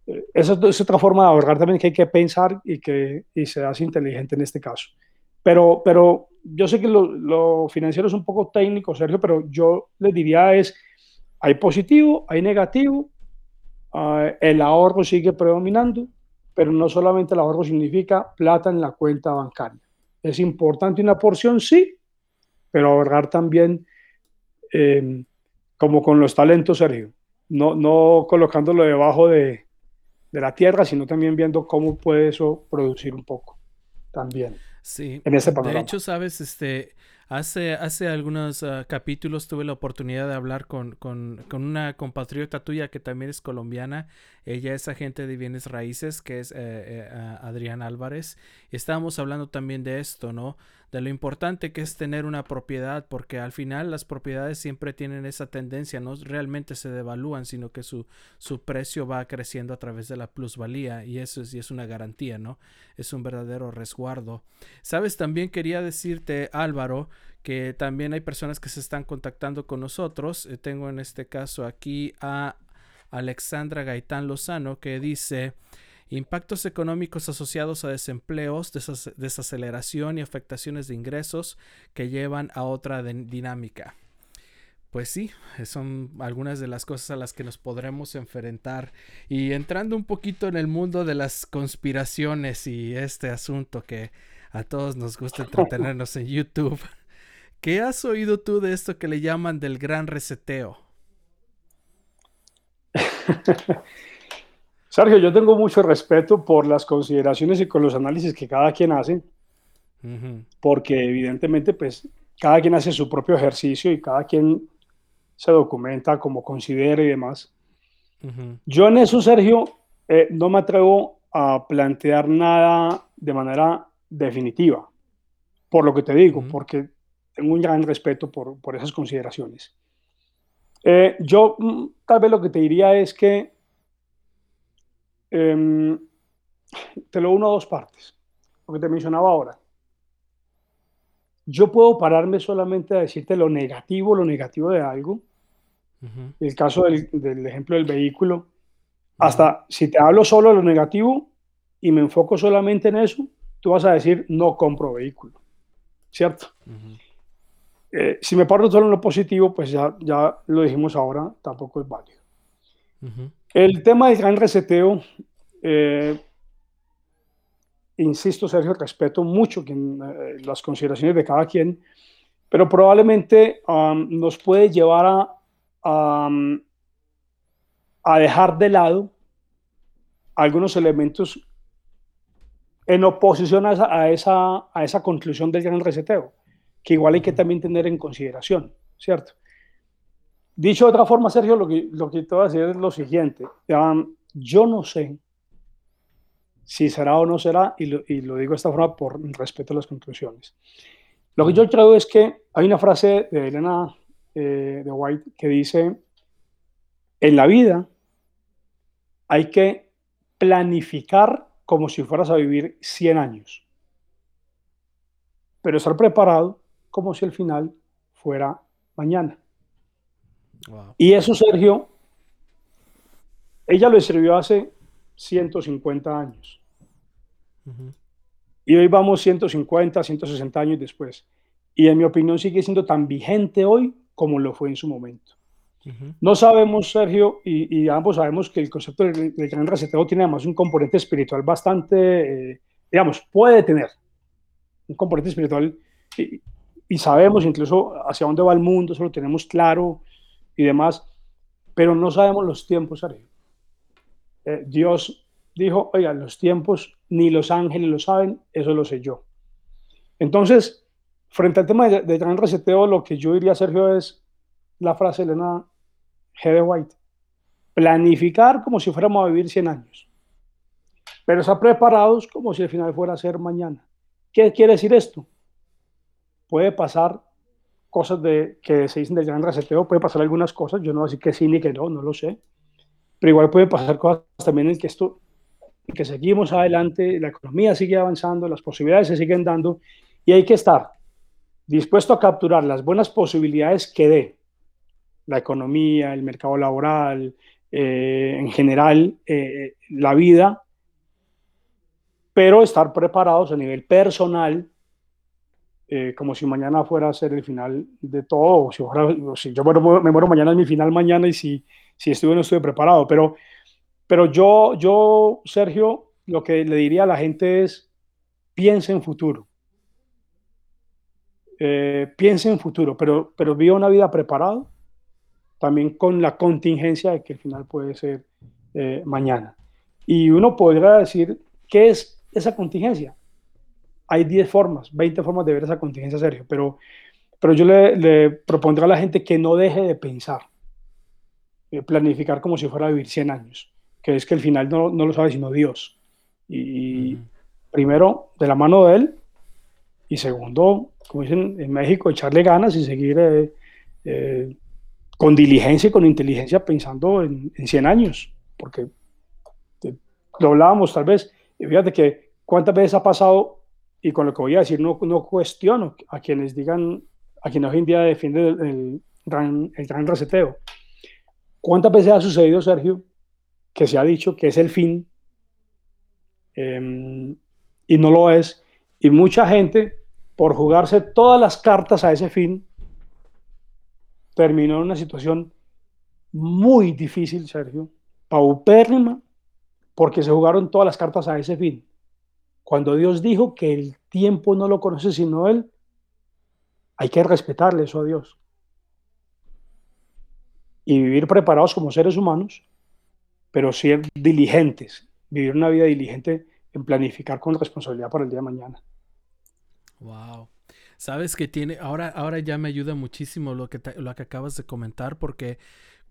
Eh, esa es otra forma de ahorrar también que hay que pensar y que y se hace inteligente en este caso. Pero, pero yo sé que lo, lo financiero es un poco técnico, Sergio, pero yo les diría es, hay positivo, hay negativo, uh, el ahorro sigue predominando, pero no solamente el ahorro significa plata en la cuenta bancaria es importante una porción, sí, pero ahorrar también eh, como con los talentos, Sergio. No, no colocándolo debajo de, de, la tierra, sino también viendo cómo puede eso producir un poco también. Sí, en ese de hecho, sabes, este, Hace, hace algunos ah, capítulos tuve la oportunidad de hablar con, con, una compatriota tuya que también es colombiana. Ella es agente de bienes raíces, que es eh, eh, Adrián Álvarez. Estábamos hablando también de esto, ¿no? De lo importante que es tener una propiedad, porque al final las propiedades siempre tienen esa tendencia, no realmente se devalúan, sino que su, su precio va creciendo a través de la plusvalía. Y eso es, es una garantía, ¿no? Es un verdadero resguardo. Sabes, también quería decirte, Álvaro, que también hay personas que se están contactando con nosotros. Eh, tengo en este caso aquí a Alexandra Gaitán Lozano que dice impactos económicos asociados a desempleos, desaceleración y afectaciones de ingresos que llevan a otra dinámica. Pues sí, son algunas de las cosas a las que nos podremos enfrentar. Y entrando un poquito en el mundo de las conspiraciones y este asunto que a todos nos gusta entretenernos en YouTube. ¿Qué has oído tú de esto que le llaman del gran reseteo? Sergio, yo tengo mucho respeto por las consideraciones y con los análisis que cada quien hace, porque evidentemente, pues, cada quien hace su propio ejercicio y cada quien se documenta como considera y demás. Yo en eso, Sergio, eh, no me atrevo a plantear nada de manera definitiva, por lo que te digo, porque tengo un gran respeto por, por esas consideraciones. Eh, yo mm, tal vez lo que te diría es que em, te lo uno a dos partes, lo que te mencionaba ahora. Yo puedo pararme solamente a decirte lo negativo, lo negativo de algo, El caso del, del, ejemplo del vehículo. Hasta si te hablo solo de lo negativo y me enfoco solamente en eso, tú vas a decir no compro vehículo. ¿Cierto? Eh, si me paro solo en lo positivo, pues ya, ya lo dijimos ahora, tampoco es válido. El tema del gran reseteo, eh, insisto, Sergio, respeto mucho eh, las consideraciones de cada quien, pero probablemente nos puede llevar a, a, dejar de lado algunos elementos en oposición a esa, a esa, a esa conclusión del gran reseteo que igual hay que también tener en consideración, ¿cierto? Dicho de otra forma, Sergio, lo que, lo que te voy a decir es lo siguiente. yo no sé si será o no será, y lo, y lo, digo de esta forma por respeto a las conclusiones. Lo que yo creo es que hay una frase de Elena eh, de White que dice, en la vida hay que planificar como si fueras a vivir 100 años, pero estar preparado como si el final fuera mañana. Y eso, Sergio, ella lo escribió hace 150 años. Y hoy vamos 150, 160 años después. Y en mi opinión sigue siendo tan vigente hoy como lo fue en su momento. No sabemos, Sergio, y, ambos sabemos que el concepto del, gran reseteo tiene además un componente espiritual bastante, eh, digamos, puede tener un componente espiritual y sabemos incluso hacia dónde va el mundo, eso lo tenemos claro y demás, pero no sabemos los tiempos, eh, Dios dijo, oiga, los tiempos ni los ángeles lo saben, eso lo sé yo. Entonces, frente al tema de, de gran reseteo, lo que yo diría, Sergio, es la frase de Elena G. de White. Planificar como si fuéramos a vivir 100 años, pero estar preparados como si el final fuera a ser mañana. ¿Qué quiere decir esto? puede pasar cosas de, que se dicen del gran reseteo, puede pasar algunas cosas, yo no voy decir que sí ni que no, no lo sé, pero igual puede pasar cosas también en que esto, en que seguimos adelante, la economía sigue avanzando, las posibilidades se siguen dando y hay que estar dispuesto a capturar las buenas posibilidades que dé la economía, el mercado laboral, eh, en general eh, la vida, pero estar preparados a nivel personal eh, como si mañana fuera a ser el final de todo, o si, yo me muero mañana es mi final mañana y si, si estuve no estuve preparado. Pero, pero yo, yo, Sergio, lo que le diría a la gente es, piense en futuro. Eh, piense en futuro, pero, pero viva una vida preparado, también con la contingencia de que el final puede ser eh, mañana. Y uno podría decir, ¿qué es esa contingencia? Hay 10 formas, 20 formas de ver esa contingencia, Sergio, pero, pero yo le, le propondré a la gente que no deje de pensar, de planificar como si fuera a vivir 100 años, que es que el final no, no lo sabe sino Dios. Y primero, de la mano de Él, y segundo, como dicen en México, echarle ganas y seguir eh, eh, con diligencia y con inteligencia pensando en, en 100 años, porque eh, lo hablábamos tal vez, y fíjate que cuántas veces ha pasado y con lo que voy a decir no, no cuestiono a quienes digan, a quienes hoy en día defienden el, gran, el gran reseteo. ¿Cuántas veces ha sucedido, Sergio, que se ha dicho que es el fin em, y no lo es? Y mucha gente, por jugarse todas las cartas a ese fin, terminó en una situación muy difícil, Sergio, paupérrima, porque se jugaron todas las cartas a ese fin. Cuando Dios dijo que el tiempo no lo conoce sino Él, hay que respetarle eso a Dios. Y vivir preparados como seres humanos, pero ser diligentes, vivir una vida diligente en planificar con responsabilidad para el día de mañana. Wow. Sabes que tiene, ahora, ahora ya me ayuda muchísimo lo que, lo que acabas de comentar, porque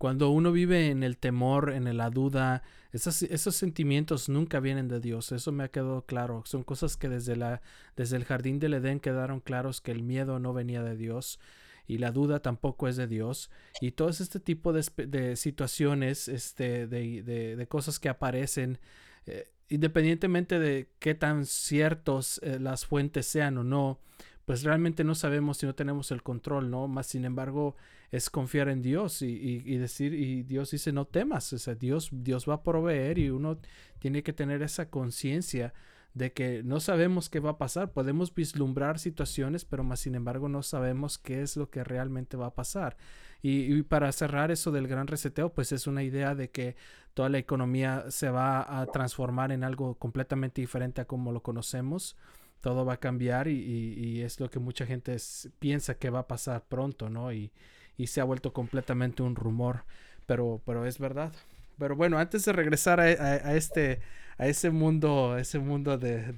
cuando uno vive en el temor, en la duda, esos, sentimientos nunca vienen de Dios. Eso me ha quedado claro. Son cosas que desde, la, desde el jardín del Edén quedaron claros que el miedo no venía de Dios y la duda tampoco es de Dios. Y todo este tipo de, situaciones, este, de, de, cosas que aparecen, eh, independientemente de qué tan ciertos eh, las fuentes sean o no, pues realmente no sabemos si no tenemos el control, ¿no? Más sin embargo, es confiar en Dios y, decir, y Dios dice, no temas, o sea, Dios, Dios va a proveer y uno tiene que tener esa conciencia de que no sabemos qué va a pasar. Podemos vislumbrar situaciones, pero más sin embargo no sabemos qué es lo que realmente va a pasar. Y, para cerrar eso del gran reseteo, pues es una idea de que toda la economía se va a transformar en algo completamente diferente a como lo conocemos. Todo va a cambiar y, es lo que mucha gente piensa que va a pasar pronto, ¿no? Y, se ha vuelto completamente un rumor, pero, pero es verdad. Pero bueno, antes de regresar a este a ese mundo, ese mundo de,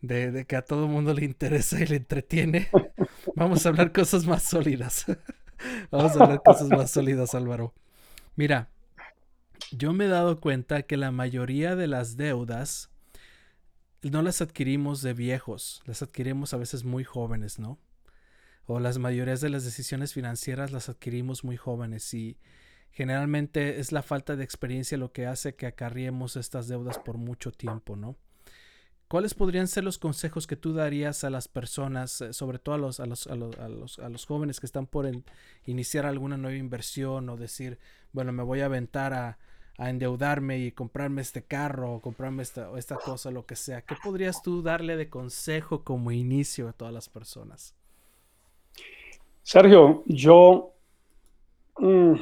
de, que a todo mundo le interesa y le entretiene, vamos a hablar cosas más sólidas. vamos a hablar cosas más sólidas, Álvaro. Mira, yo me he dado cuenta que la mayoría de las deudas no las adquirimos de viejos, las adquirimos a veces muy jóvenes, ¿no? O las mayorías de las decisiones financieras las adquirimos muy jóvenes y Generalmente es la falta de experiencia lo que hace que acarriemos estas deudas por mucho tiempo, ¿no? ¿Cuáles podrían ser los consejos que tú darías a las personas, eh, sobre todo a los, a los, a los, a los, jóvenes que están por iniciar alguna nueva inversión o decir, bueno, me voy a aventar a, a endeudarme y comprarme este carro o comprarme esta, esta cosa, lo que sea? ¿Qué podrías tú darle de consejo como inicio a todas las personas? Sergio, yo... Mm,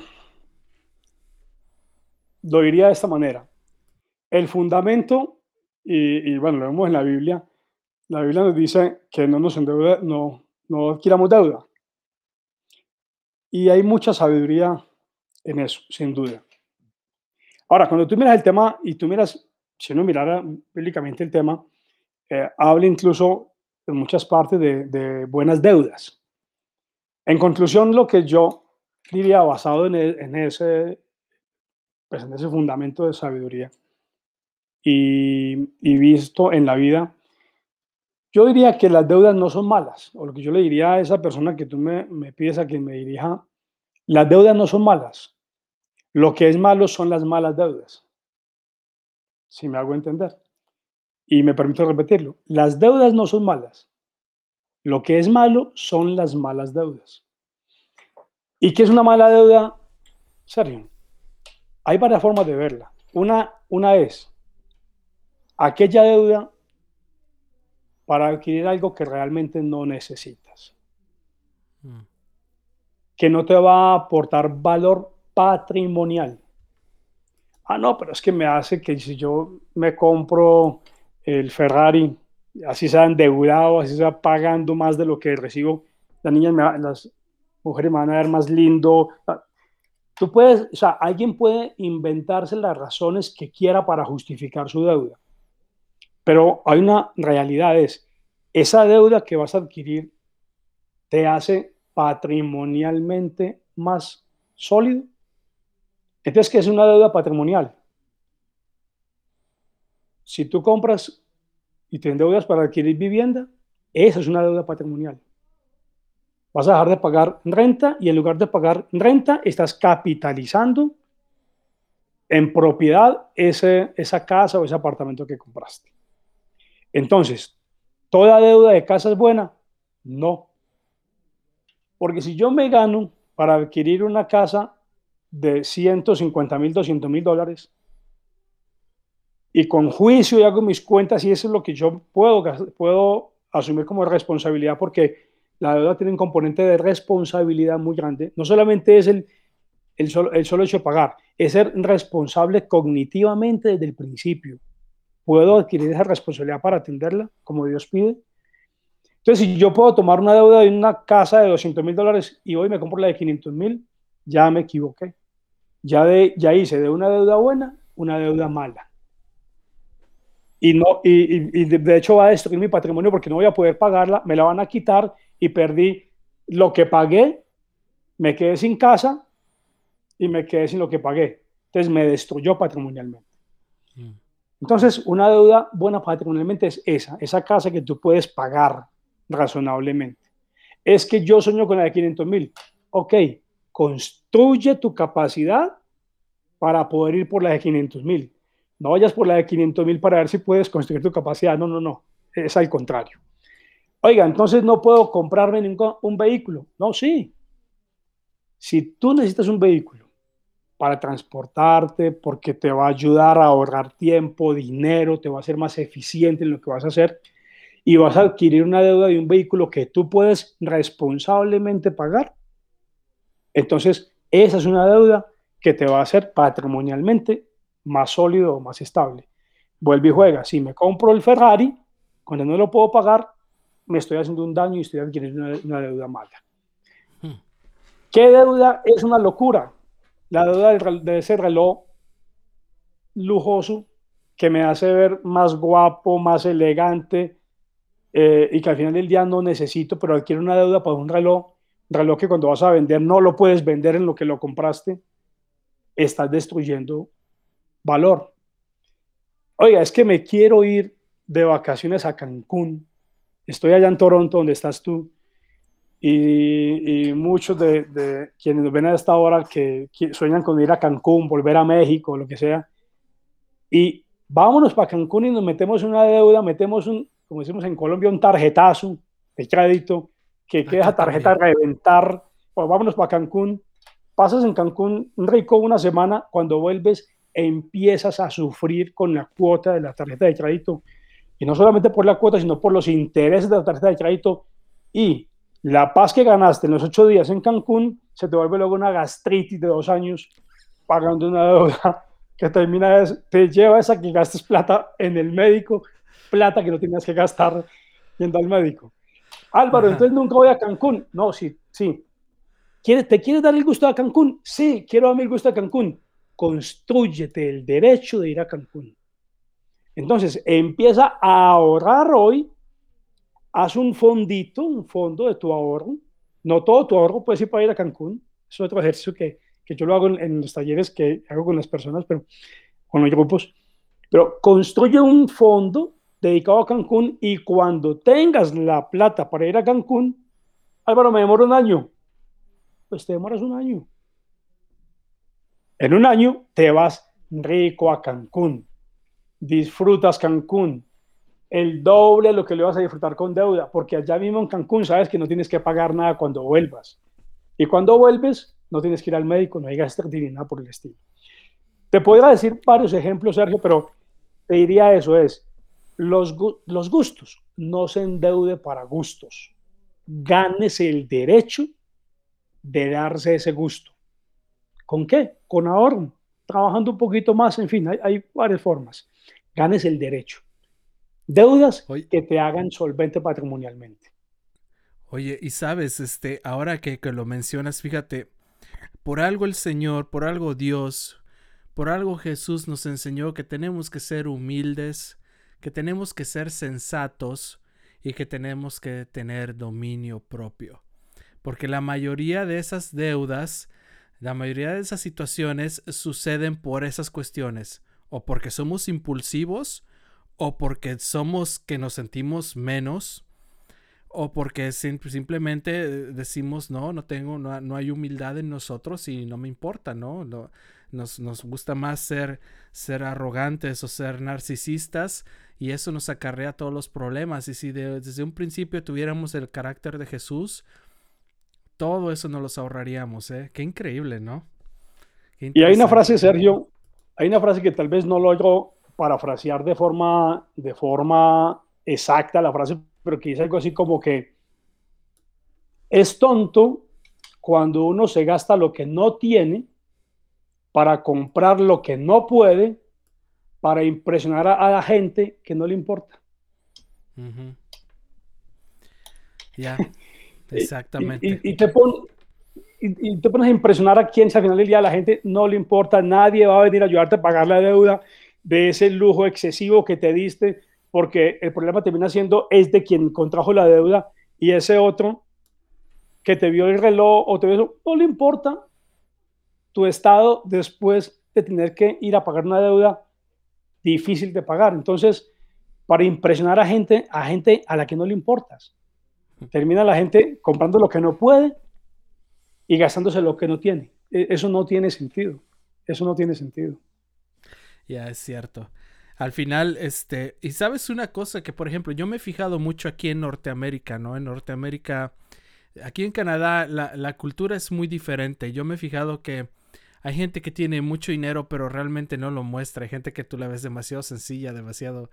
lo diría de esta manera. El fundamento, y, bueno, lo vemos en la Biblia, la Biblia nos dice que no nos endeuda, no, no adquiramos deuda. Y hay mucha sabiduría en eso, sin duda. Ahora, cuando tú miras el tema y tú miras, si uno mirara bíblicamente el tema, eh, habla incluso en muchas partes de, buenas deudas. En conclusión, lo que yo diría basado en, e, ese pues en ese fundamento de sabiduría y, visto en la vida, yo diría que las deudas no son malas, o lo que yo le diría a esa persona que tú me, me pides a quien me dirija, las deudas no son malas, lo que es malo son las malas deudas, si me hago entender. Y me permito repetirlo, las deudas no son malas, lo que es malo son las malas deudas. ¿Y qué es una mala deuda? Sergio, hay varias formas de verla. Una, una es aquella deuda para adquirir algo que realmente no necesitas. Mm. Que no te va a aportar valor patrimonial. Ah, no, pero es que me hace que si yo me compro el Ferrari, así sea endeudado, así sea pagando más de lo que recibo, las niñas, las mujeres me van a ver más lindo. Tú puedes, o sea, alguien puede inventarse las razones que quiera para justificar su deuda. Pero hay una realidad, es, esa deuda que vas a adquirir te hace patrimonialmente más sólido. Entonces, ¿qué es una deuda patrimonial? Si tú compras y te endeudas para adquirir vivienda, esa es una deuda patrimonial vas a dejar de pagar renta y en lugar de pagar renta estás capitalizando en propiedad ese, esa casa o ese apartamento que compraste. Entonces, ¿toda deuda de casa es buena? No. Porque si yo me gano para adquirir una casa de 150 mil, 200 mil dólares, y con juicio y hago mis cuentas y eso es lo que yo puedo, puedo asumir como responsabilidad porque la deuda tiene un componente de responsabilidad muy grande. No solamente es el, el, solo, el solo hecho de pagar, es ser responsable cognitivamente desde el principio. ¿Puedo adquirir esa responsabilidad para atenderla como Dios pide? Entonces, si yo puedo tomar una deuda de una casa de 200 mil dólares y hoy me compro la de 500 mil, ya me equivoqué. Ya, de, ya hice de una deuda buena una deuda mala. Y, no, y, y de hecho va a destruir mi patrimonio porque no voy a poder pagarla, me la van a quitar y perdí lo que pagué, me quedé sin casa y me quedé sin lo que pagué. Entonces me destruyó patrimonialmente. Mm. Entonces, una deuda buena patrimonialmente es esa, esa casa que tú puedes pagar razonablemente. Es que yo sueño con la de 500 mil. Ok, construye tu capacidad para poder ir por la de 500 mil. No vayas por la de 500 mil para ver si puedes construir tu capacidad. No, no, no. Es al contrario. Oiga, entonces no puedo comprarme ningún un vehículo. No, sí. Si tú necesitas un vehículo para transportarte, porque te va a ayudar a ahorrar tiempo, dinero, te va a hacer más eficiente en lo que vas a hacer, y vas a adquirir una deuda de un vehículo que tú puedes responsablemente pagar, entonces esa es una deuda que te va a hacer patrimonialmente más sólido o más estable. Vuelve y juega. Si me compro el Ferrari, cuando no lo puedo pagar, me estoy haciendo un daño y estoy adquiriendo una, deuda mala. Hmm. ¿Qué deuda es una locura? La deuda de ese reloj lujoso que me hace ver más guapo, más elegante eh, y que al final del día no necesito, pero adquiero una deuda para un reloj, un reloj que cuando vas a vender no lo puedes vender en lo que lo compraste, estás destruyendo valor. Oiga, es que me quiero ir de vacaciones a Cancún. Estoy allá en Toronto, donde estás tú. Y, muchos de, quienes nos ven a esta hora que, sueñan con ir a Cancún, volver a México, lo que sea. Y vámonos para Cancún y nos metemos una deuda, metemos un, como decimos en Colombia, un tarjetazo de crédito que queda esa tarjeta reventar. Pues vámonos para Cancún. Pasas en Cancún rico una semana, cuando vuelves empiezas a sufrir con la cuota de la tarjeta de crédito. Y no solamente por la cuota, sino por los intereses de la tarjeta de crédito. Y la paz que ganaste en los ocho días en Cancún se te vuelve luego una gastritis de dos años pagando una deuda que termina, te lleva a que gastes plata en el médico, plata que no tenías que gastar yendo al médico. Álvaro, entonces nunca voy a Cancún. No, sí, sí. ¿Te quieres dar el gusto a Cancún? Sí, quiero darme el gusto a Cancún construyete el derecho de ir a Cancún. Entonces, empieza a ahorrar hoy, haz un fondito, un fondo de tu ahorro. No todo tu ahorro puede ir para ir a Cancún. Es otro ejercicio que, que yo lo hago en, los talleres que hago con las personas, pero con los grupos. Pero construye un fondo dedicado a Cancún y cuando tengas la plata para ir a Cancún, Álvaro, me demora un año. Pues te demoras un año. En un año te vas rico a Cancún, disfrutas Cancún, el doble de lo que le vas a disfrutar con deuda, porque allá mismo en Cancún sabes que no tienes que pagar nada cuando vuelvas. Y cuando vuelves, no tienes que ir al médico, no hay gasto ni nada por el estilo. Te podría decir varios ejemplos, Sergio, pero te diría eso es, los, los gustos, no se endeude para gustos. Gánese el derecho de darse ese gusto. ¿Con qué? Con ahorro, trabajando un poquito más, en fin, hay, varias formas. Ganes el derecho. Deudas que te hagan solvente patrimonialmente. Oye, y sabes, este, ahora que, que lo mencionas, fíjate, por algo el Señor, por algo Dios, por algo Jesús nos enseñó que tenemos que ser humildes, que tenemos que ser sensatos y que tenemos que tener dominio propio. Porque la mayoría de esas deudas la mayoría de esas situaciones suceden por esas cuestiones, o porque somos impulsivos, o porque somos que nos sentimos menos, o porque simplemente decimos, no, no tengo, no, hay humildad en nosotros y no me importa, ¿no? nos, nos, gusta más ser, ser arrogantes o ser narcisistas y eso nos acarrea todos los problemas. Y si desde un principio tuviéramos el carácter de Jesús, todo eso nos los ahorraríamos, ¿eh? Qué increíble, ¿no? y hay una frase, Sergio, hay una frase que tal vez no logro parafrasear de forma, de forma exacta la frase, pero que dice algo así como que es tonto cuando uno se gasta lo que no tiene para comprar lo que no puede para impresionar a, la gente que no le importa. Ya. Exactamente. Y, te y, te pones a impresionar a quien al final del día la gente no le importa, nadie va a venir a ayudarte a pagar la deuda de ese lujo excesivo que te diste, porque el problema termina siendo es de quien contrajo la deuda y ese otro que te vio el reloj o te vio no le importa tu estado después de tener que ir a pagar una deuda difícil de pagar. Entonces, para impresionar a gente, a gente a la que no le importas. Termina la gente comprando lo que no puede y gastándose lo que no tiene. E, eso no tiene sentido. Eso no tiene sentido. Ya es cierto. al final, este, y sabes una cosa que, por ejemplo, yo me he fijado mucho aquí en Norteamérica, ¿no? En Norteamérica, aquí en Canadá, la, la cultura es muy diferente. Yo me he fijado que hay gente que tiene mucho dinero, pero realmente no lo muestra. Hay gente que tú la ves demasiado sencilla, demasiado,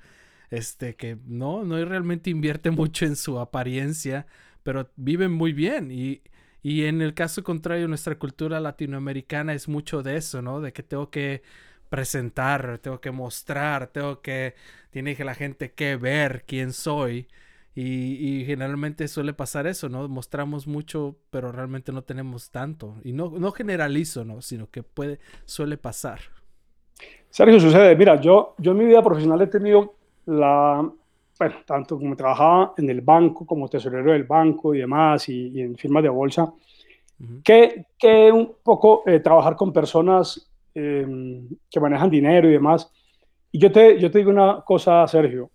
este, que no, no realmente invierte mucho en su apariencia, pero viven muy bien. Y, y en el caso contrario, nuestra cultura latinoamericana es mucho de eso, ¿no? De que tengo que presentar, tengo que mostrar, tengo que, tiene que la gente que ver quién soy. Y, generalmente suele pasar eso, ¿no? Mostramos mucho, pero realmente no tenemos tanto. Y no, no generalizo, ¿no? Sino que puede, suele pasar. Sergio, sucede. Mira, yo, yo en mi vida profesional he tenido la, bueno, tanto como trabajaba en el banco, como tesorero del banco y demás, y, en firmas de bolsa, que, que un poco eh, trabajar con personas Em, que manejan dinero y demás. Y yo te, yo te digo una cosa, Sergio,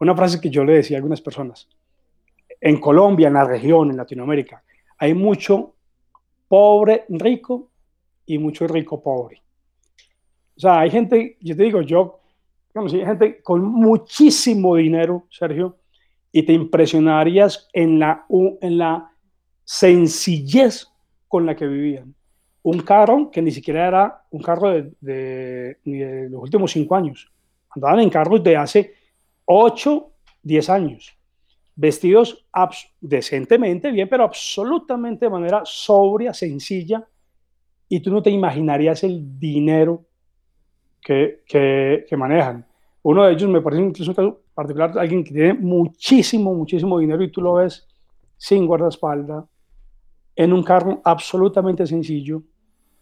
una frase que yo le decía a algunas personas. En Colombia, en la región, en Latinoamérica, hay mucho pobre rico y mucho rico pobre. O sea, hay gente, yo te digo, yo gente con muchísimo dinero, Sergio, y te impresionarías en la, en la sencillez con la que vivían un carro que ni siquiera era un carro de, los últimos cinco años. Andaban en carros de hace 8, 10 años. Vestidos decentemente bien, pero absolutamente de manera sobria, sencilla. Y tú no te imaginarías el dinero que, manejan. Uno de ellos me parece incluso un caso particular, alguien que tiene muchísimo, muchísimo dinero y tú lo ves sin guardaespaldas, en un carro absolutamente sencillo,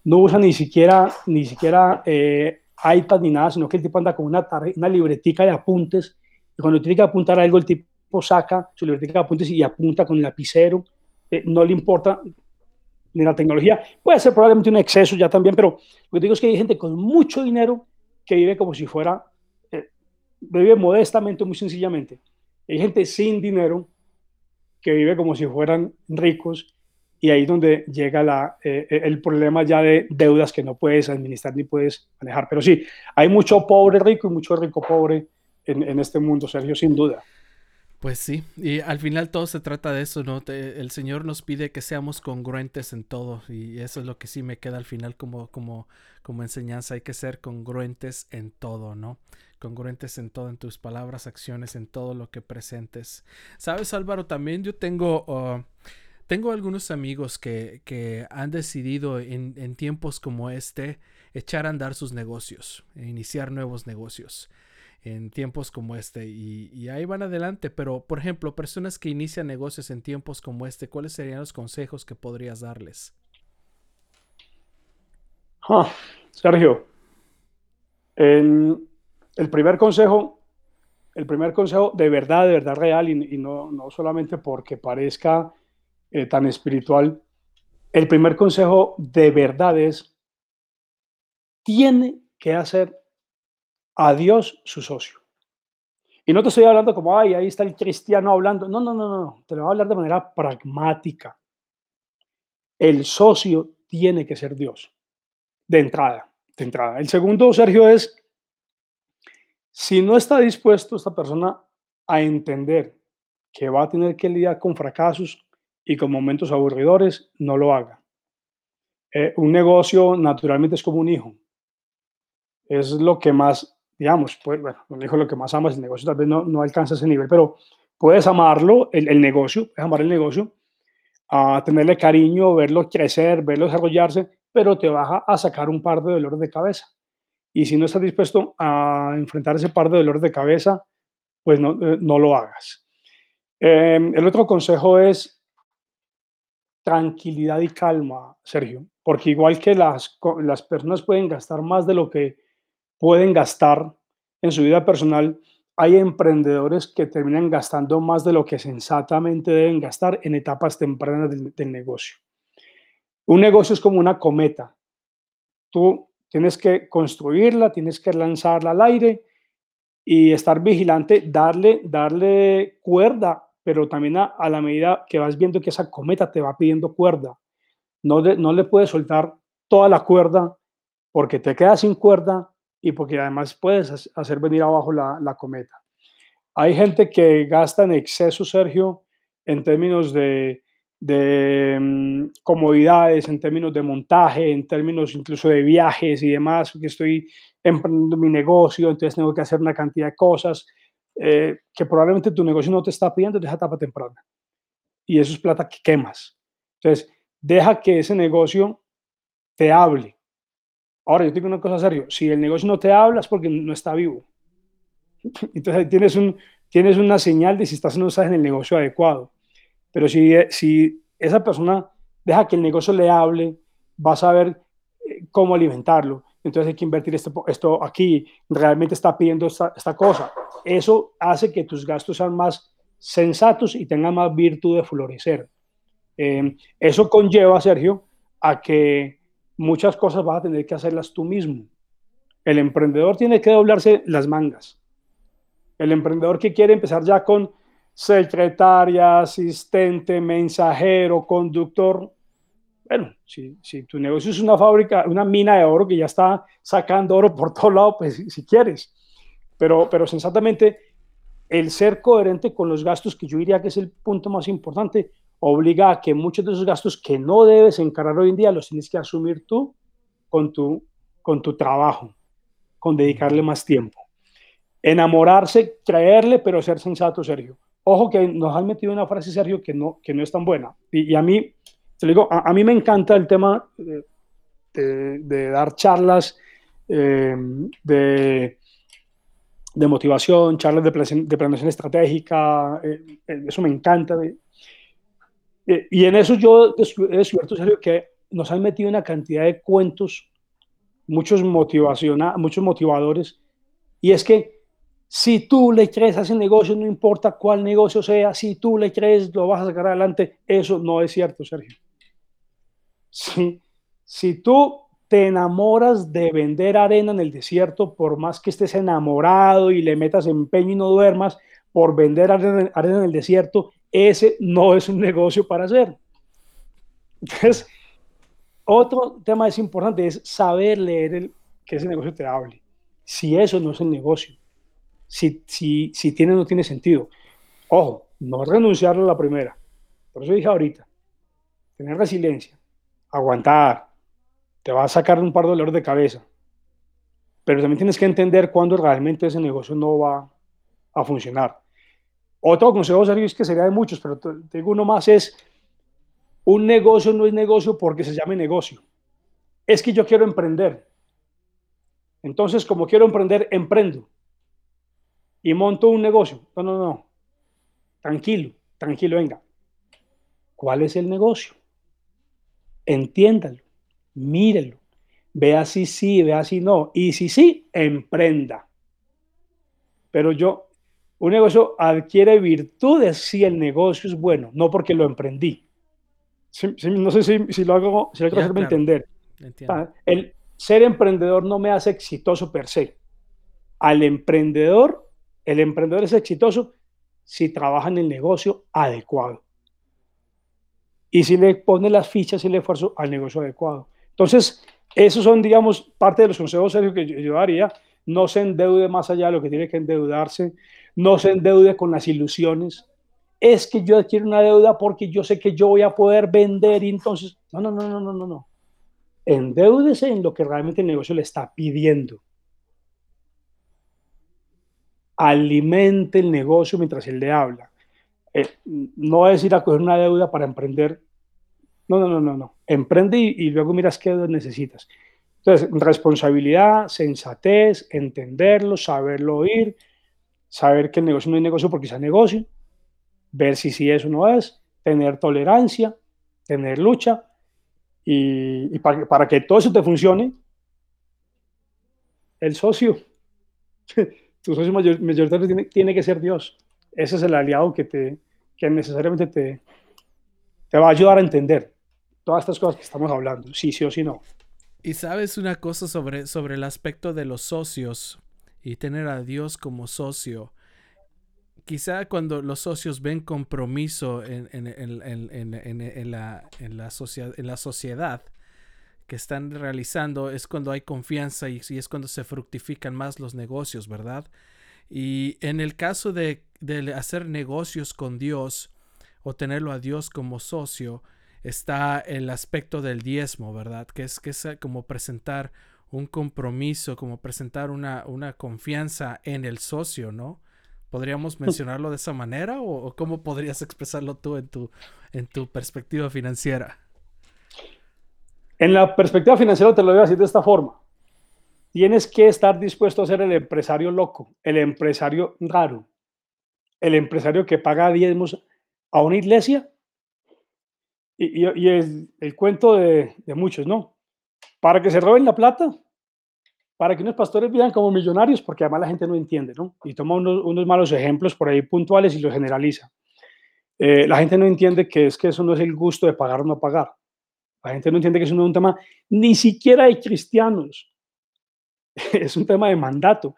no usa ni siquiera, ni siquiera eh, iPad ni nada, sino que el tipo anda con una, una libretica de apuntes y cuando tiene que apuntar algo el tipo saca su libretica de apuntes y apunta con el lapicero, eh, no le importa ni la tecnología. Puede ser probablemente un exceso ya también, pero lo que digo es que hay gente con mucho dinero que vive como si fuera, vive modestamente, muy sencillamente. Hay gente sin dinero que vive como si fueran ricos y ahí es donde llega la, eh, eh, el problema ya de deudas que no puedes administrar ni puedes manejar. Pero sí, hay mucho pobre rico y mucho rico pobre en, en este mundo, Sergio, sin duda. Pues sí, y al final todo se trata de eso, ¿no? el Señor nos pide que seamos congruentes en todo y eso es lo que sí me queda al final como, como, como enseñanza, hay que ser congruentes en todo, ¿no? Congruentes en todo, en tus palabras, acciones, en todo lo que presentes. Sabes, Álvaro, también yo tengo... Uh, tengo algunos amigos que, han decidido en, tiempos como este echar a andar sus negocios, e iniciar nuevos negocios en tiempos como este y, ahí van adelante. Pero, por ejemplo, personas que inician negocios en tiempos como este, ¿cuáles serían los consejos que podrías darles? Ah, Sergio, el, primer consejo, el primer consejo de verdad, de verdad real y, no, no solamente porque parezca eh, tan espiritual, el primer consejo de verdad es, tiene que hacer a Dios su socio. Y no te estoy hablando como, ay, ahí está el cristiano hablando. No, no, no, no, te lo voy a hablar de manera pragmática. El socio tiene que ser Dios, de entrada, de entrada. El segundo, Sergio, es, si no está dispuesto esta persona a entender que va a tener que lidiar con fracasos, y con momentos aburridores, no lo haga. Eh, un negocio naturalmente es como un hijo. Es lo que más, digamos, pues, bueno, un hijo lo que más amas, el negocio tal vez no, no alcanza ese nivel, pero puedes amarlo, el, el negocio, amar el negocio, a tenerle cariño, verlo crecer, verlo desarrollarse, pero te va a sacar un par de dolores de cabeza. Y si no estás dispuesto a enfrentar ese par de dolores de cabeza, pues no, eh, no lo hagas. Eh, el otro consejo es tranquilidad y calma, Sergio, porque igual que las, las personas pueden gastar más de lo que pueden gastar en su vida personal, hay emprendedores que terminan gastando más de lo que sensatamente deben gastar en etapas tempranas del, del negocio. Un negocio es como una cometa. Tú tienes que construirla, tienes que lanzarla al aire y estar vigilante, darle, darle cuerda pero también a, la medida que vas viendo que esa cometa te va pidiendo cuerda, no, no le puedes soltar toda la cuerda porque te quedas sin cuerda y porque además puedes hacer venir abajo la cometa. Hay gente que gasta en exceso, Sergio, en términos de, de mm, comodidades, en términos de montaje, en términos incluso de viajes y demás, que estoy emprendiendo mi negocio, entonces tengo que hacer una cantidad de cosas eh, que probablemente tu negocio no te está pidiendo de esa etapa temprana. Y eso es plata que quemas. Entonces, deja que ese negocio te hable. Ahora, yo tengo una cosa serio, si el negocio no te habla es porque no está vivo. Entonces, tienes, un, tienes una señal de si estás en el negocio adecuado. Pero si, si esa persona deja que el negocio le hable, va a saber eh, cómo alimentarlo. Entonces hay que invertir esto, esto aquí, realmente está pidiendo esta, esta cosa. Eso hace que tus gastos sean más sensatos y tengan más virtud de florecer. Eh, eso conlleva, Sergio, a que muchas cosas vas a tener que hacerlas tú mismo. El emprendedor tiene que doblarse las mangas. El emprendedor que quiere empezar ya con secretaria, asistente, mensajero, conductor. Bueno, si, si, tu negocio es una fábrica, una mina de oro que ya está sacando oro por todos lados, pues si, quieres. Pero, pero sensatamente, el ser coherente con los gastos, que yo diría que es el punto más importante, obliga a que muchos de esos gastos que no debes encarar hoy en día los tienes que asumir tú con tu, con tu trabajo, con dedicarle más tiempo. Enamorarse, creerle, pero ser sensato, Sergio. Ojo que nos han metido una frase, Sergio, que no, que no es tan buena. Y, a mí, te digo, a, mí me encanta el tema de, dar charlas eh, de, de, motivación, charlas de, de planeación estratégica, eh, eh, eso me encanta. y en eso yo he descubierto, Sergio, que nos han metido una cantidad de cuentos, muchos, muchos motivadores, y es que si tú le crees a ese negocio, no importa cuál negocio sea, si tú le crees, lo vas a sacar adelante. Eso no es cierto, Sergio. Si, si tú te enamoras de vender arena en el desierto, por más que estés enamorado y le metas empeño y no duermas por vender arena, en el desierto, ese no es un negocio para hacer. Entonces, otro tema es importante, es saber leer el, que ese negocio te hable. Si eso no es el negocio, si, si, si tiene o no tiene sentido. Ojo, no renunciar a la primera. Por eso dije ahorita, tener resiliencia, aguantar, te va a sacar un par de dolores de cabeza. Pero también tienes que entender cuándo realmente ese negocio no va a funcionar. Otro consejo, Sergio, es que sería de muchos, pero tengo uno más, es un negocio no es negocio porque se llame negocio. Es que yo quiero emprender. Entonces, como quiero emprender, emprendo y monto un negocio. No, no, no. Tranquilo, tranquilo, venga. ¿Cuál es el negocio? Entiéndalo, mírelo, vea si sí, vea si no. Y si sí, emprenda. Pero yo, un negocio adquiere virtudes si el negocio es bueno, no porque lo emprendí. no sé si, lo hago, si lo hago hacerme entender. Ah, el ser emprendedor no me hace exitoso per se. Al emprendedor el emprendedor es exitoso si trabaja en el negocio adecuado. Y si le pone las fichas y el esfuerzo al negocio adecuado. Entonces, esos son, digamos, parte de los consejos serios que yo, daría. No se endeude más allá de lo que tiene que endeudarse. No se endeude con las ilusiones. Es que yo adquiero una deuda porque yo sé que yo voy a poder vender y entonces... No, no, no, no, no, no, no. Endeúdese en lo que realmente el negocio le está pidiendo alimente el negocio mientras él le habla. Eh, no es ir a coger una deuda para emprender. No, no, no, no, no. Emprende y, luego miras qué necesitas. Entonces, responsabilidad, sensatez, entenderlo, saberlo oír, saber que el negocio no es negocio porque es negocio, ver si sí eso no es, tener tolerancia, tener lucha y, para, para que todo eso te funcione, el socio tu socio mayoritario tiene, tiene, que ser Dios. Ese es el aliado que, te, que necesariamente te, te va a ayudar a entender todas estas cosas que estamos hablando, sí, sí o sí no. Y sabes una cosa sobre, sobre el aspecto de los socios y tener a Dios como socio. Quizá cuando los socios ven compromiso en, en, en, en la, la, en la sociedad, que están realizando es cuando hay confianza y, es cuando se fructifican más los negocios, ¿verdad? Y en el caso de, de hacer negocios con Dios o tenerlo a Dios como socio, está el aspecto del diezmo, ¿verdad? Que es, que es como presentar un compromiso, como presentar una, una confianza en el socio, ¿no? ¿Podríamos mencionarlo de esa manera o, cómo podrías expresarlo tú en tu, en tu perspectiva financiera? En la perspectiva financiera te lo voy a decir de esta forma. Tienes que estar dispuesto a ser el empresario loco, el empresario raro, el empresario que paga diezmos a una iglesia. Y, y, el, cuento de, muchos, ¿no? Para que se roben la plata, para que unos pastores vivan como millonarios, porque además la gente no entiende, ¿no? Y toma unos, unos malos ejemplos por ahí puntuales y los generaliza. Eh, la gente no entiende que es que eso no es el gusto de pagar o no pagar. La gente no entiende que es un tema ni siquiera de cristianos. es un tema de mandato.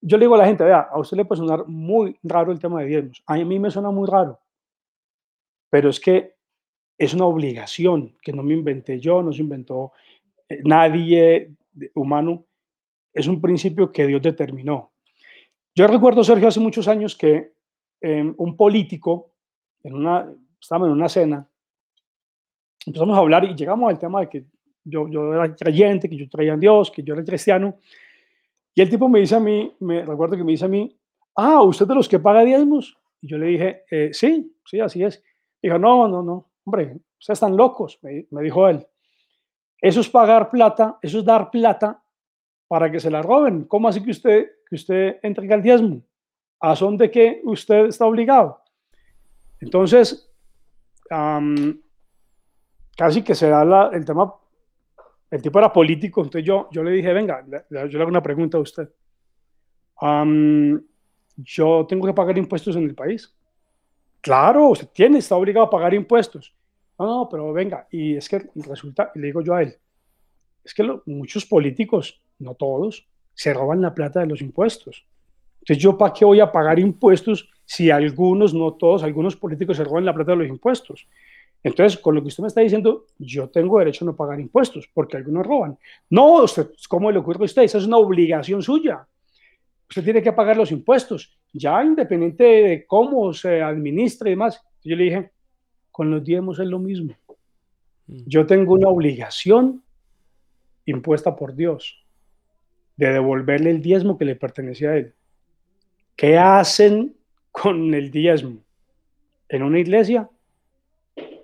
Yo le digo a la gente, vea, a usted le puede sonar muy raro el tema de diezmos. A mí me suena muy raro. Pero es que es una obligación que no me inventé yo, no se inventó eh, nadie humano. Es un principio que Dios determinó. Yo recuerdo, Sergio, hace muchos años que em, un político, en una, estábamos en una cena, empezamos a hablar y llegamos al tema de que yo, yo era creyente, que yo traía a Dios, que yo era cristiano. Y el tipo me dice a mí, me recuerdo que me dice a mí, ah, ¿usted de los que paga diezmos? Y yo le dije, eh, sí, sí, así es. Dijo, no, no, no, hombre, ustedes están locos, me, me, dijo él. Eso es pagar plata, eso es dar plata para que se la roben. ¿Cómo así que usted, que usted entrega el diezmo? ¿A son de qué usted está obligado? Entonces, casi que se da el tema, el tipo era político, entonces yo, yo le dije, venga, yo le hago una pregunta a usted. yo tengo que pagar impuestos en el país. Claro, usted tiene, está obligado a pagar impuestos. No, no, pero venga, y es que resulta, le digo yo a él, es que muchos políticos, no todos, se roban la plata de los impuestos. Entonces, ¿yo para qué voy a pagar impuestos si algunos, no todos, algunos políticos se roban la plata de los impuestos? Entonces, con lo que usted me está diciendo, yo tengo derecho a no pagar impuestos porque algunos roban. No, usted, ¿cómo le ocurre a usted? Esa es una obligación suya. Usted tiene que pagar los impuestos, ya independiente de cómo se administre y demás. Yo le dije, con los diezmos es lo mismo. Mm. Yo tengo una obligación impuesta por Dios de devolverle el diezmo que le pertenece a Él. ¿Qué hacen con el diezmo? En una iglesia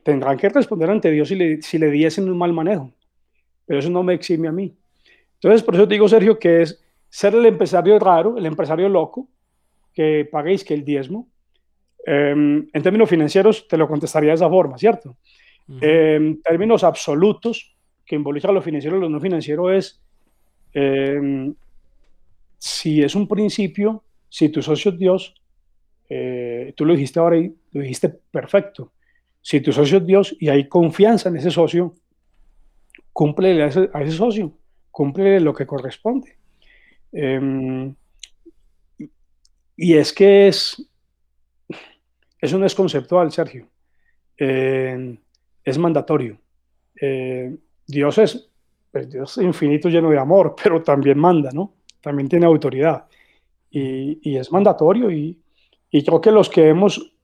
tendrán que responder ante Dios si le, si le diesen un mal manejo, pero eso no me exime a mí. Entonces, por eso te digo, Sergio, que es ser el empresario raro, el empresario loco, que paguéis que el diezmo, Em, en términos financieros, te lo contestaría de esa forma, ¿cierto? En términos absolutos, que involucra lo financiero y lo no financiero, es em, si es un principio, si tu socio es Dios, eh, tú lo dijiste ahora y lo dijiste perfecto. Si tu socio es Dios y hay confianza en ese socio, cumple a ese, socio, cumple lo que corresponde. Em, y es que es, eso no es conceptual, Sergio. Eh, es mandatorio. Eh, Dios es pues, Dios infinito, lleno de amor, pero también manda, ¿no? También tiene autoridad. Y, es mandatorio. Y, creo que los que hemos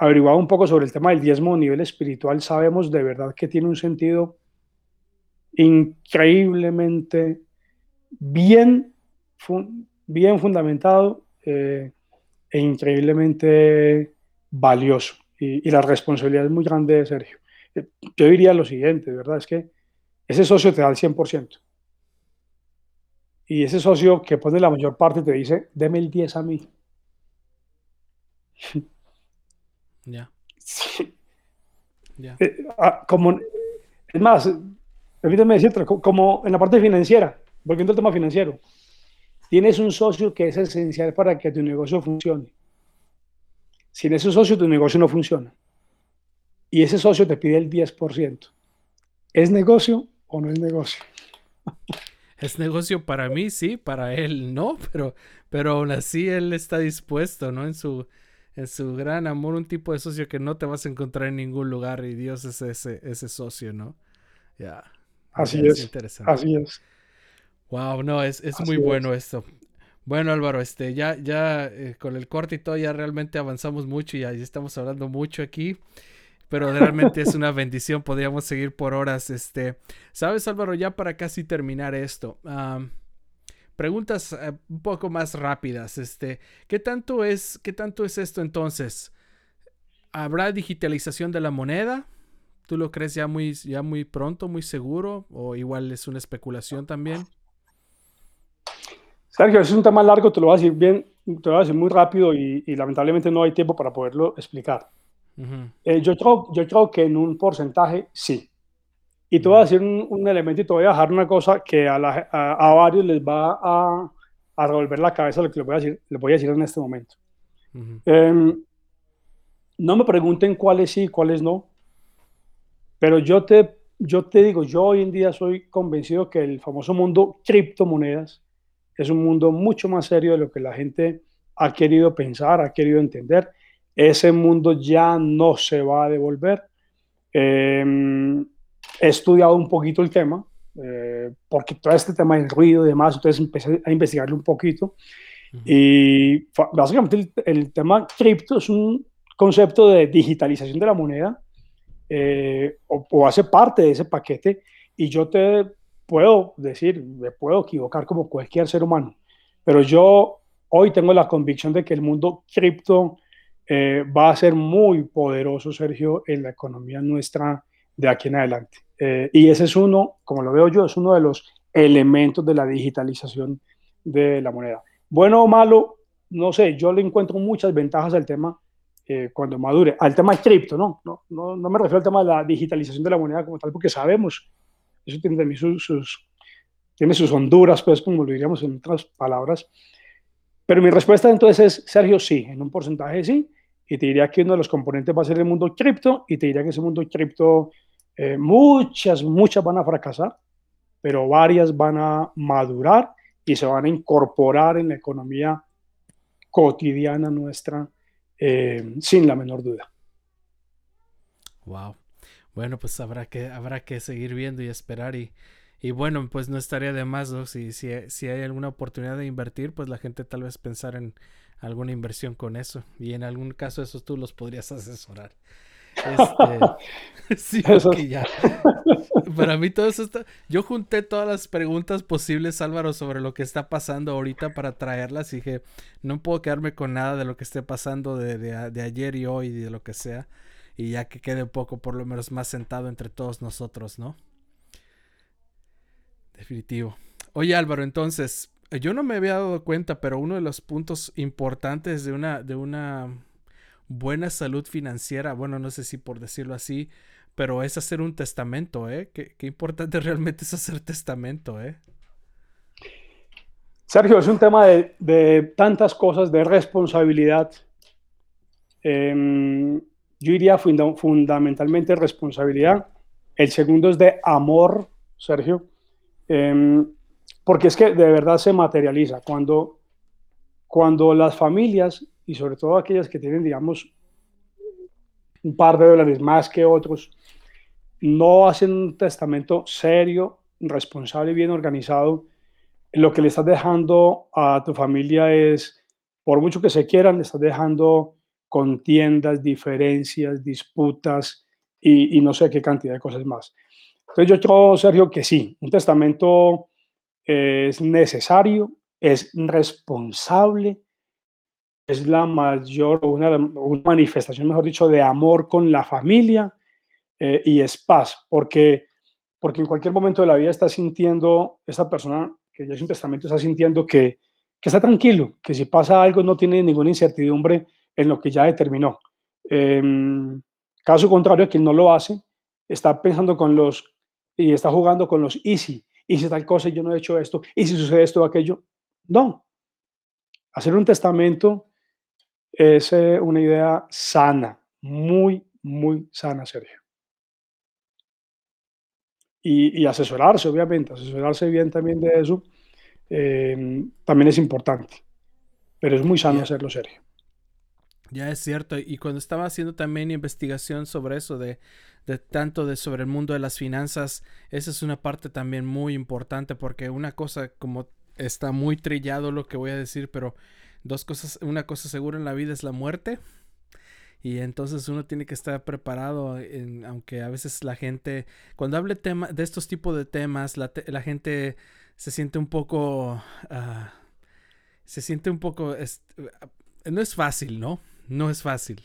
averiguado un poco sobre el tema del diezmo a nivel espiritual sabemos de verdad que tiene un sentido increíblemente bien, bien fundamentado eh, e increíblemente valioso y, la responsabilidad es muy grande de Sergio. Eh, yo diría lo siguiente, ¿verdad? Es que ese socio te da el 100%. Y ese socio que pone la mayor parte te dice, deme el 10 a mí. Ya. Eh, ah, como, es más, permíteme decirte, como en la parte financiera, volviendo al tema financiero, tienes un socio que es esencial para que tu negocio funcione. Sin ese socio tu negocio no funciona. Y ese socio te pide el 10%. ¿Es negocio o no es negocio? Es negocio para mí, sí, para él no, pero, pero aún así él está dispuesto, ¿no? En su, en su gran amor, un tipo de socio que no te vas a encontrar en ningún lugar y Dios es ese, ese socio, ¿no? Ya. Así es. Interesante. Así es. Wow, no, es, muy bueno esto. Bueno, Álvaro, este, ya, ya eh, con el corte y todo, ya realmente avanzamos mucho y ya estamos hablando mucho aquí. Pero realmente es una bendición, podríamos seguir por horas. Este, sabes, Álvaro, ya para casi terminar esto. Preguntas eh, un poco más rápidas. Este, ¿qué tanto es, qué tanto es esto entonces? ¿Habrá digitalización de la moneda? ¿Tú lo crees ya muy, ya muy pronto, muy seguro? ¿O igual es una especulación también? Sergio, es un tema largo, te lo voy a decir bien, te lo voy a decir muy rápido y, lamentablemente no hay tiempo para poderlo explicar. Eh, yo, creo, yo creo que en un porcentaje sí. Y te voy a decir un, elemento y te voy a dejar una cosa que a, a, varios les va a, a, revolver la cabeza lo que les voy a decir, les voy a decir en este momento. Em, no me pregunten cuáles sí y cuáles no, pero yo te, yo te digo, yo hoy en día soy convencido que el famoso mundo criptomonedas es un mundo mucho más serio de lo que la gente ha querido pensar, ha querido entender. Ese mundo ya no se va a devolver. Em, he estudiado un poquito el tema, eh, porque todo este tema del ruido y demás, entonces empecé a investigarlo un poquito. Y básicamente el, tema cripto es un concepto de digitalización de la moneda, eh, o, o, hace parte de ese paquete. Y yo te puedo decir, me puedo equivocar como cualquier ser humano, pero yo hoy tengo la convicción de que el mundo cripto eh, va a ser muy poderoso, Sergio, en la economía nuestra de aquí en adelante. Eh, y ese es uno, como lo veo yo, es uno de los elementos de la digitalización de la moneda. Bueno o malo, no sé, yo le encuentro muchas ventajas al tema eh, cuando madure, al tema cripto, ¿no? No, no, no me refiero al tema de la digitalización de la moneda como tal, porque sabemos eso tiene también sus, tiene sus honduras, pues, como lo diríamos en otras palabras. Pero mi respuesta entonces es, Sergio, sí, en un porcentaje sí. Y te diría que uno de los componentes va a ser el mundo cripto. Y te diría que ese mundo cripto, eh, muchas, muchas van a fracasar, pero varias van a madurar y se van a incorporar en la economía cotidiana nuestra, eh, sin la menor duda. Wow. Bueno, pues habrá que, habrá que seguir viendo y esperar y, y bueno, pues no estaría de más, ¿no? Si, si, si hay alguna oportunidad de invertir, pues la gente tal vez pensar en alguna inversión con eso. Y en algún caso esos tú los podrías asesorar. Este, sí, porque ya. Para mí todo eso está... Yo junté todas las preguntas posibles, Álvaro, sobre lo que está pasando ahorita para traerlas. Y dije, no puedo quedarme con nada de lo que esté pasando de, de, de ayer y hoy y de lo que sea y ya que quede un poco por lo menos más sentado entre todos nosotros, ¿no? Definitivo. Oye Álvaro, entonces, yo no me había dado cuenta, pero uno de los puntos importantes de una, de una buena salud financiera, bueno, no sé si por decirlo así, pero es hacer un testamento, ¿eh? Qué, importante realmente es hacer testamento, ¿eh? Sergio, es un tema de, tantas cosas, de responsabilidad. Eh, yo diría fundamentalmente responsabilidad. El segundo es de amor, Sergio, em, porque es que de verdad se materializa. Cuando, cuando las familias, y sobre todo aquellas que tienen, digamos, un par de dólares más que otros, no hacen un testamento serio, responsable y bien organizado, lo que le estás dejando a tu familia es, por mucho que se quieran, le estás dejando contiendas, diferencias, disputas y, no sé qué cantidad de cosas más. Entonces yo creo, Sergio, que sí, un testamento es necesario, es responsable, es la mayor, una, una manifestación, mejor dicho, de amor con la familia eh, y es paz, porque, porque en cualquier momento de la vida está sintiendo, esa persona que ya es un testamento está sintiendo que, que está tranquilo, que si pasa algo no tiene ninguna incertidumbre en lo que ya determinó. Em, caso contrario, quien no lo hace, está pensando con los, y está jugando con los easy, y si tal cosa yo no he hecho esto, y si sucede esto o aquello. No. Hacer un testamento es eh, una idea sana, muy, muy sana, Sergio. Y, asesorarse, obviamente, asesorarse bien también de eso, em, también es importante. Pero es muy sano hacerlo, Sergio. Ya es cierto, y cuando estaba haciendo también investigación sobre eso, de, de tanto de sobre el mundo de las finanzas, esa es una parte también muy importante porque una cosa como está muy trillado lo que voy a decir, pero dos cosas, una cosa segura en la vida es la muerte. Y entonces uno tiene que estar preparado, aunque a veces la gente, cuando hable tema, de estos tipos de temas, la, la gente se siente un poco, ah, se siente un poco, no es fácil, ¿no? No es fácil.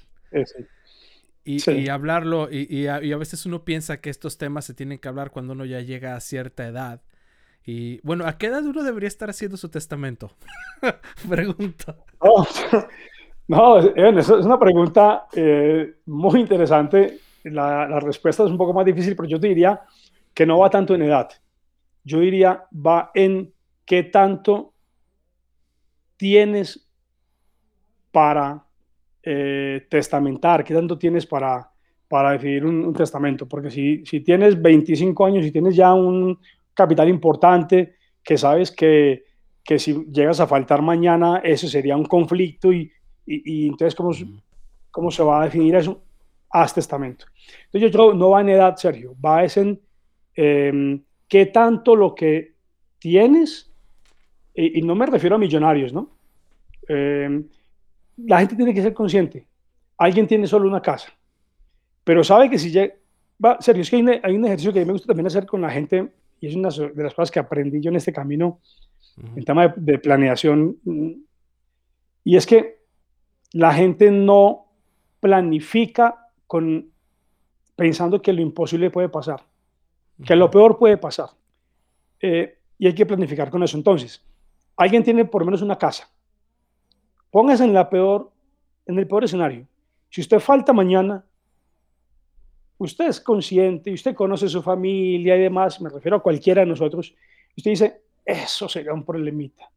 Y, hablarlo, y, a, veces uno piensa que estos temas se tienen que hablar cuando uno ya llega a cierta edad. Y bueno, ¿a qué edad uno debería estar haciendo su testamento? Pregunto. no, es una pregunta eh, muy interesante. La, la, respuesta es un poco más difícil, pero yo te diría que no va tanto en edad. Yo diría va en qué tanto tienes para eh, testamentar, qué tanto tienes para, para decidir un, testamento. Porque si, si, tienes 25 años y tienes ya un capital importante, que sabes que, que si llegas a faltar mañana, eso sería un conflicto y, y, entonces, ¿cómo, ¿cómo se va a definir eso? Haz testamento. Entonces, yo creo no va en edad, Sergio, va es en em, qué tanto lo que tienes, y, no me refiero a millonarios, ¿no? Eh, la gente tiene que ser consciente. Alguien tiene solo una casa, pero sabe que si llega... Va, serio, es que hay un, ejercicio que a mí me gusta también hacer con la gente y es una de las cosas que aprendí yo en este camino, en tema de, planeación, y es que la gente no planifica con, pensando que lo imposible puede pasar, que lo peor puede pasar. Eh, y hay que planificar con eso. Entonces, alguien tiene por lo menos una casa, Póngase en, la peor, en el peor escenario. Si usted falta mañana, usted es consciente, y usted conoce su familia y demás, me refiero a cualquiera de nosotros, usted dice, eso sería un problemita.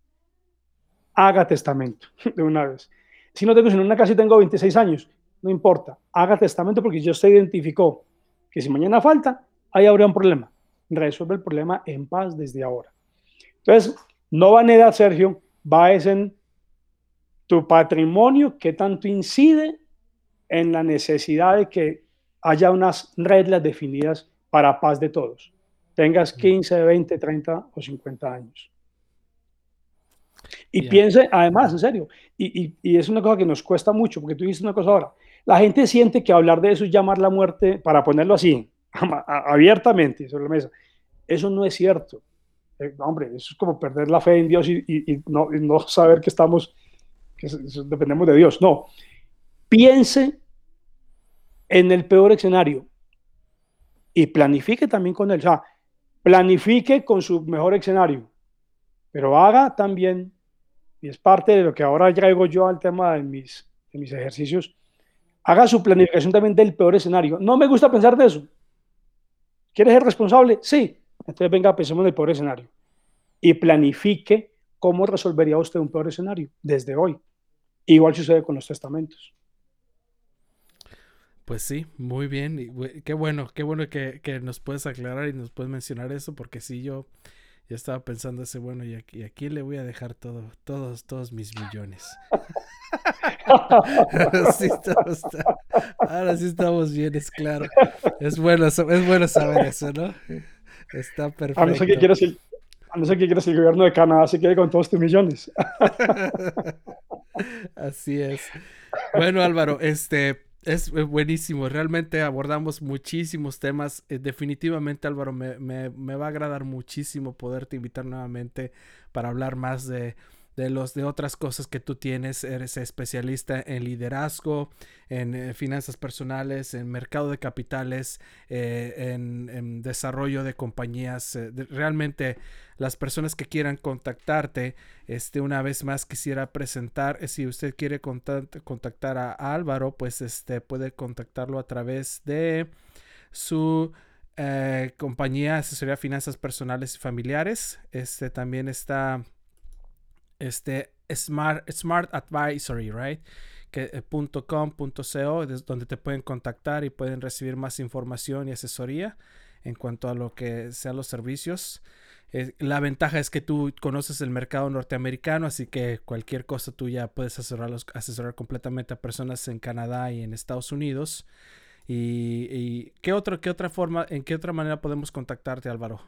Haga testamento de una vez. Si no tengo sino una casa tengo 26 años, no importa, haga testamento porque ya usted identificó que si mañana falta, ahí habría un problema. Resuelve el problema en paz desde ahora. Entonces, no va en edad, Sergio, va en tu patrimonio, qué tanto incide en la necesidad de que haya unas reglas definidas para paz de todos. Tengas 15, 20, 30 o 50 años. Y piense, además, en serio, y, es una cosa que nos cuesta mucho, porque tú dices una cosa ahora, la gente siente que hablar de eso es llamar la muerte, para ponerlo así, abiertamente sobre la mesa. Eso no es cierto. Eh, hombre, eso es como perder la fe en Dios y, no, y no saber que estamos que dependemos de Dios. No, piense en el peor escenario y planifique también con él. O sea, planifique con su mejor escenario, pero haga también, y es parte de lo que ahora traigo yo al tema de mis, de mis ejercicios, haga su planificación también del peor escenario. No me gusta pensar de eso. ¿Quieres ser responsable? Sí. Entonces venga, pensemos en el peor escenario. Y planifique cómo resolvería usted un peor escenario desde hoy. Igual sucede con los testamentos. Pues sí, muy bien. qué bueno, qué bueno que, nos puedes aclarar y nos puedes mencionar eso, porque sí, yo ya estaba pensando ese, bueno, y aquí, aquí le voy a dejar todo, todos, todos mis millones. ahora sí estamos bien, es claro. Es bueno, es bueno saber eso, ¿no? Está perfecto. A no ser que quieras el, a no ser que quieras el gobierno de Canadá se quede con todos tus millones. Así es. Bueno, Álvaro, este es buenísimo. Realmente abordamos muchísimos temas. Eh, definitivamente, Álvaro, me, me, va a agradar muchísimo poderte invitar nuevamente para hablar más de, de los de otras cosas que tú tienes. Eres especialista en liderazgo, en eh, finanzas personales, en mercado de capitales, eh, en, desarrollo de compañías. realmente las personas que quieran contactarte, este, una vez más quisiera presentar, eh, si usted quiere contactar a, Álvaro, pues este, puede contactarlo a través de su eh, compañía asesoría finanzas personales y familiares. Este también está este Smart, Smart Advisory, right? Eh, .com.co, donde te pueden contactar y pueden recibir más información y asesoría en cuanto a lo que sean los servicios. la ventaja es que tú conoces el mercado norteamericano, así que cualquier cosa tú ya puedes asesorar, asesorar completamente a personas en Canadá y en Estados Unidos. Y, qué otra, qué otra forma, en qué otra manera podemos contactarte, Álvaro?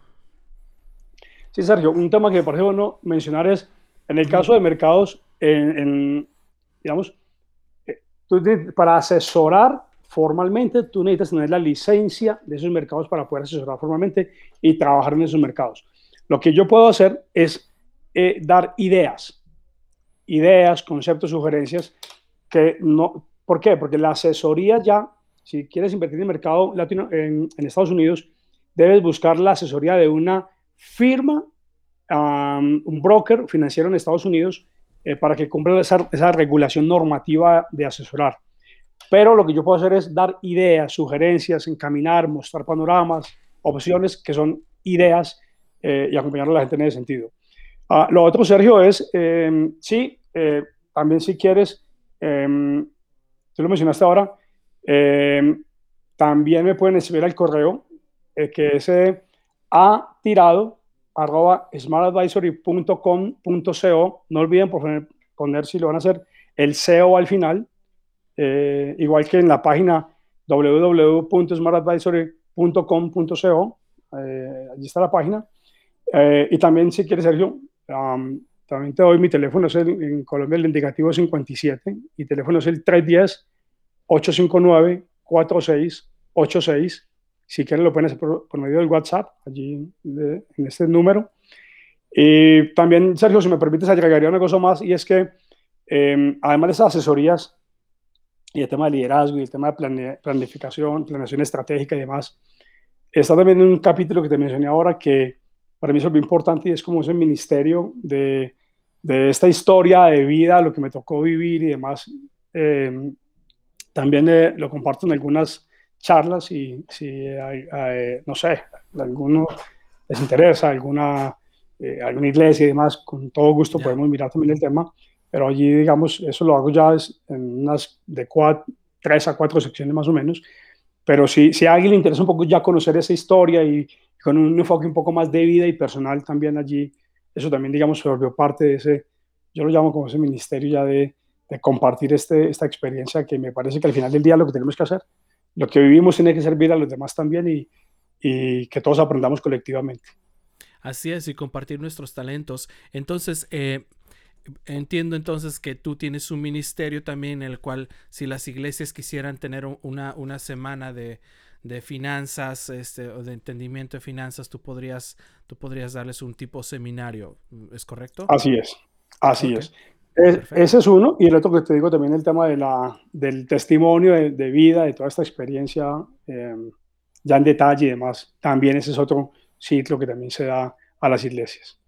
Sí, Sergio, un tema que me parece bueno mencionar es, en el caso de mercados, en, digamos, eh, para asesorar formalmente, tú necesitas tener la licencia de esos mercados para poder asesorar formalmente y trabajar en esos mercados. Lo que yo puedo hacer es eh, dar ideas, ideas, conceptos, sugerencias que no, ¿por qué? Porque la asesoría ya, si quieres invertir en el mercado latino, en, Estados Unidos, debes buscar la asesoría de una firma, un broker financiero en Estados Unidos, eh, para que cumpla esa, esa regulación normativa de asesorar. Pero lo que yo puedo hacer es dar ideas, sugerencias, encaminar, mostrar panoramas, opciones que son ideas eh, y acompañar a la gente en ese sentido. Ah, lo otro, Sergio, es, em, sí, eh, también si quieres, em, tú lo mencionaste ahora, em, también me pueden escribir al correo eh, que es a tirado arroba smartadvisory.com.co. No olviden poner, si lo van a hacer, el SEO al final, igual que en la página www.smartadvisory.com.co. allí está la página. Eh, y también, si quieres, Sergio, también te doy mi teléfono, es en Colombia el indicativo 57, y teléfono es el 310-859-4686. Si quieres, lo pueden por, medio del WhatsApp, allí en este número. Y también, Sergio, si me permites, agregaría una cosa más, y es que em, además de esas asesorías y el tema de liderazgo y el tema de planificación, planeación estratégica y demás, está también un capítulo que te mencioné ahora que para mí es muy importante y es como ese ministerio de, de esta historia de vida, lo que me tocó vivir y demás. Eh, también eh, lo comparto en algunas charlas y si hay, no sé, alguno les interesa, alguna, eh, alguna iglesia y demás, con todo gusto podemos mirar también el tema, pero allí, digamos, eso lo hago ya en unas de cuatro, tres a cuatro secciones más o menos, pero si, si a alguien le interesa un poco ya conocer esa historia y, con un enfoque un poco más de vida y personal también allí. Eso también, digamos, se volvió parte de ese, yo lo llamo como ese ministerio ya de, de compartir este, esta experiencia que me parece que al final del día lo que tenemos que hacer, lo que vivimos tiene que servir a los demás también y, y que todos aprendamos colectivamente. Así es, y compartir nuestros talentos. Entonces, eh, entiendo entonces que tú tienes un ministerio también en el cual si las iglesias quisieran tener una, una semana de, de finanzas, este, o de entendimiento de finanzas, tú podrías, tú podrías darles un tipo seminario, ¿es correcto? Así es, así es. Ese es uno, y el otro que te digo también el tema de la, del testimonio de, vida, de toda esta experiencia, em, ya en detalle y demás, también ese es otro ciclo que también se da a las iglesias.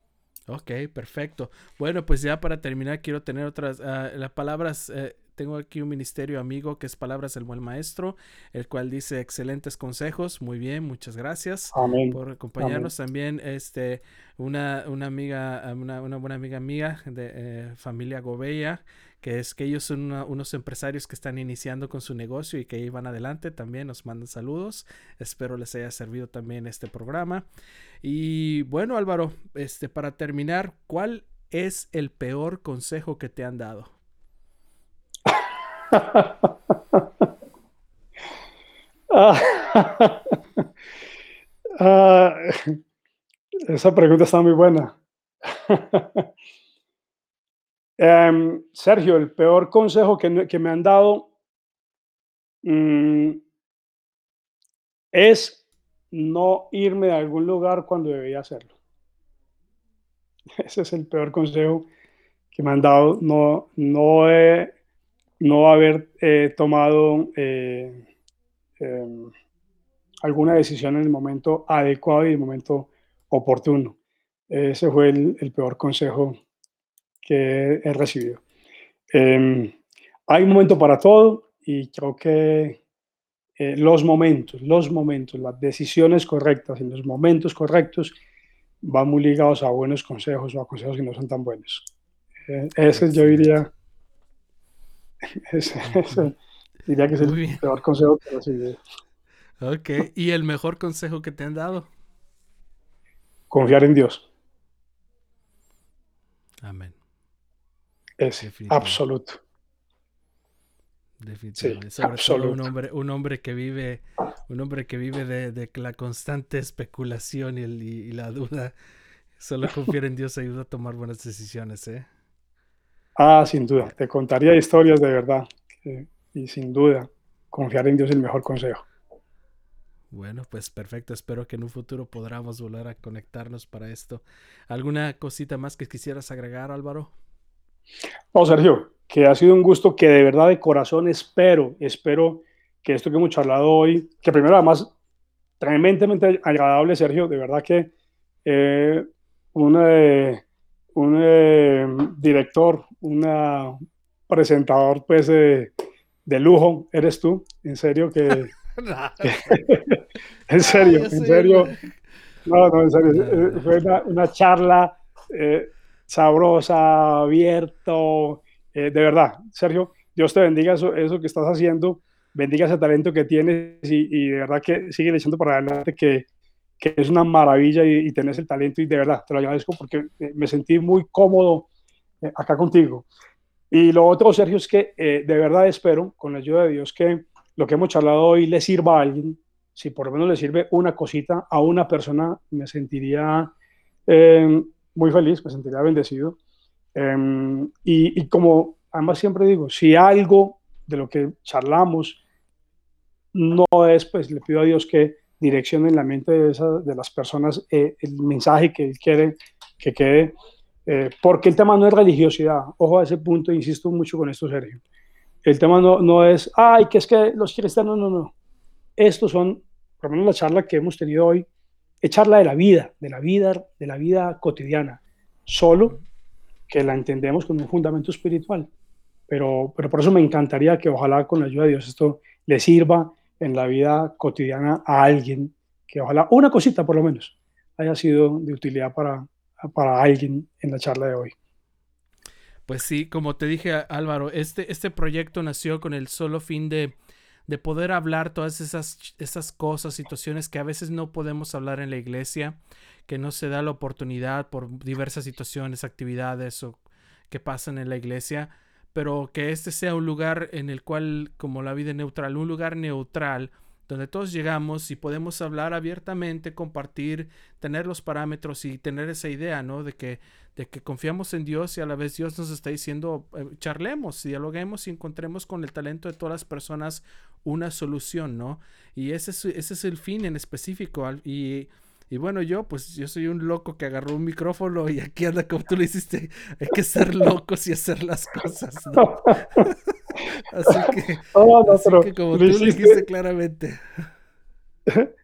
Ok, perfecto. Bueno, pues ya para terminar quiero tener otras, uh, las palabras eh, tengo aquí un ministerio amigo que es Palabras del Buen Maestro, el cual dice excelentes consejos. Muy bien, muchas gracias por acompañarnos. También este, una, una amiga, una, buena amiga mía de eh, familia Gobella, que es que ellos son unos empresarios que están iniciando con su negocio y que ahí van adelante. También nos mandan saludos. Espero les haya servido también este programa. Y bueno, Álvaro, este, para terminar, ¿cuál es el peor consejo que te han dado? Ah, esa pregunta está muy buena. Em, Sergio, el peor consejo que, me han dado mm, es no irme de algún lugar cuando debía hacerlo. Ese es el peor consejo que me han dado. No, no he no haber eh, tomado eh, em, alguna decisión en el momento adecuado y en el momento oportuno. Ese fue el, peor consejo que he recibido. Em, hay un momento para todo y creo que eh, los momentos, los momentos, las decisiones correctas en los momentos correctos van muy ligados a buenos consejos o a consejos que no son tan buenos. ese yo diría diría que es el peor consejo que Ok, ¿y el mejor consejo que te han dado? confiar en Dios. Amén. Es absoluto. Definitivamente. Sobre todo un hombre, un hombre que vive, un hombre que vive de, la constante especulación y, la duda. Solo confiar en Dios ayuda a tomar buenas decisiones, ¿eh? Ah, sin duda. Te contaría historias de verdad. y sin duda, confiar en Dios es el mejor consejo. Bueno, pues perfecto. Espero que en un futuro podamos volver a conectarnos para esto. ¿Alguna cosita más que quisieras agregar, Álvaro? No, Sergio, que ha sido un gusto que de verdad de corazón espero, espero que esto que hemos charlado hoy, que primero además tremendamente agradable, Sergio, de verdad que eh, un, eh, un eh, director, un presentador pues de lujo eres tú, en serio que... en serio, en serio. No, no, en serio. Fue una, charla sabrosa, abierto, eh, de verdad, Sergio, Dios te bendiga eso, eso que estás haciendo, bendiga ese talento que tienes y, de verdad que sigue echando para adelante que, que es una maravilla y, y, tenés el talento y de verdad te lo agradezco porque eh, me sentí muy cómodo eh, acá contigo. Y lo otro, Sergio, es que de verdad espero, con la ayuda de Dios, que lo que hemos charlado hoy le sirva a alguien. Si por lo menos le sirve una cosita a una persona, me sentiría muy feliz, me sentiría bendecido. Em, y, como además siempre digo, si algo de lo que charlamos no es, pues le pido a Dios que direccione en la mente de, de las personas eh, el mensaje que Él quiere que quede, eh, porque el tema no es religiosidad. Ojo a ese punto, insisto mucho con esto, Sergio. El tema no, no es, ay, que es que los cristianos, no, no. Estos son, por lo menos la charla que hemos tenido hoy, es charla de la vida, de la vida, de la vida cotidiana. Solo que la entendemos con un fundamento espiritual. Pero, pero por eso me encantaría que ojalá con la ayuda de Dios esto le sirva en la vida cotidiana a alguien, que ojalá una cosita por lo menos haya sido de utilidad para, para alguien en la charla de hoy. Pues sí, como te dije Álvaro, este, este proyecto nació con el solo fin de, de poder hablar todas esas, esas cosas, situaciones que a veces no podemos hablar en la iglesia que no se da la oportunidad por diversas situaciones, actividades o que pasan en la iglesia, pero que este sea un lugar en el cual, como la vida neutral, un lugar neutral donde todos llegamos y podemos hablar abiertamente, compartir, tener los parámetros y tener esa idea, ¿no? De que, de que confiamos en Dios y a la vez Dios nos está diciendo, eh, charlemos, dialoguemos y encontremos con el talento de todas las personas una solución, ¿no? Y ese es, ese es el fin en específico. Y y bueno, yo, pues yo soy un loco que agarró un micrófono y aquí anda como tú le hiciste. Hay que ser locos y hacer las cosas, ¿no? así que, oh, no, así que como tú le dijiste claramente.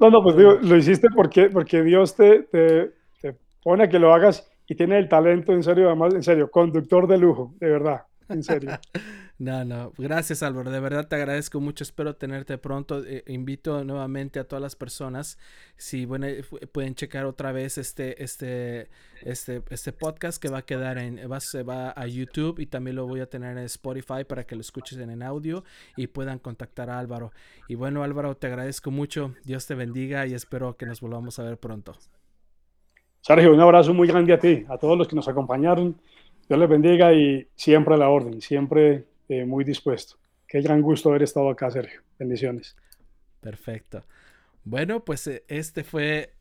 No, no, pues digo, lo hiciste porque, porque Dios te, te, te pone a que lo hagas y tiene el talento, en serio, además, en serio, conductor de lujo, de verdad, en serio. No, no, gracias Álvaro, de verdad te agradezco mucho, espero tenerte pronto. Eh, invito nuevamente a todas las personas, si bueno, eh, pueden checar otra vez este, este, este, este podcast que va a quedar en, va, se va a YouTube y también lo voy a tener en Spotify para que lo escuches en, audio y puedan contactar a Álvaro. Y bueno Álvaro, te agradezco mucho, Dios te bendiga y espero que nos volvamos a ver pronto. Sergio, un abrazo muy grande a ti, a todos los que nos acompañaron. Dios les bendiga y siempre a la orden, siempre eh, muy dispuesto. Qué gran gusto haber estado acá, Sergio. Bendiciones. Perfecto. Bueno, pues eh, este fue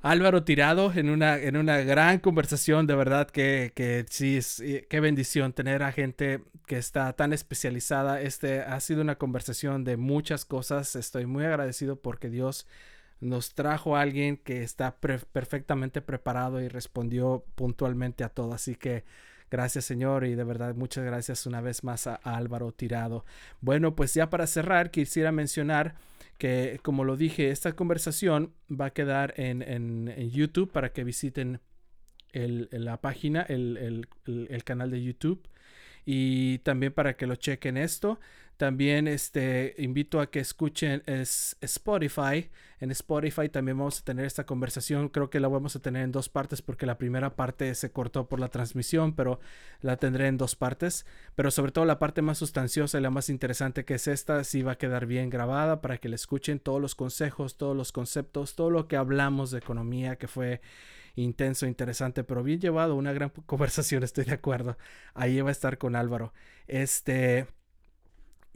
Álvaro Tirado en una, en una gran conversación, de verdad que, que sí, es, qué bendición tener a gente que está tan especializada. Este ha sido una conversación de muchas cosas. Estoy muy agradecido porque Dios nos trajo a alguien que está perfectamente preparado y respondió puntualmente a todo. Así que Gracias Señor y de verdad muchas gracias una vez más a, Álvaro Tirado. Bueno, pues ya para cerrar quisiera mencionar que como lo dije, esta conversación va a quedar en, YouTube para que visiten la página, el, canal de YouTube y también para que lo chequen esto. También este, invito a que escuchen es Spotify. En Spotify también vamos a tener esta conversación. Creo que la vamos a tener en dos partes porque la primera parte se cortó por la transmisión, pero la tendré en dos partes. Pero sobre todo la parte más sustanciosa y la más interesante que es esta, sí va a quedar bien grabada para que le escuchen todos los consejos, todos los conceptos, todo lo que hablamos de economía que fue intenso, interesante, pero bien llevado, una gran conversación, estoy de acuerdo. Ahí va a estar con Álvaro. Este,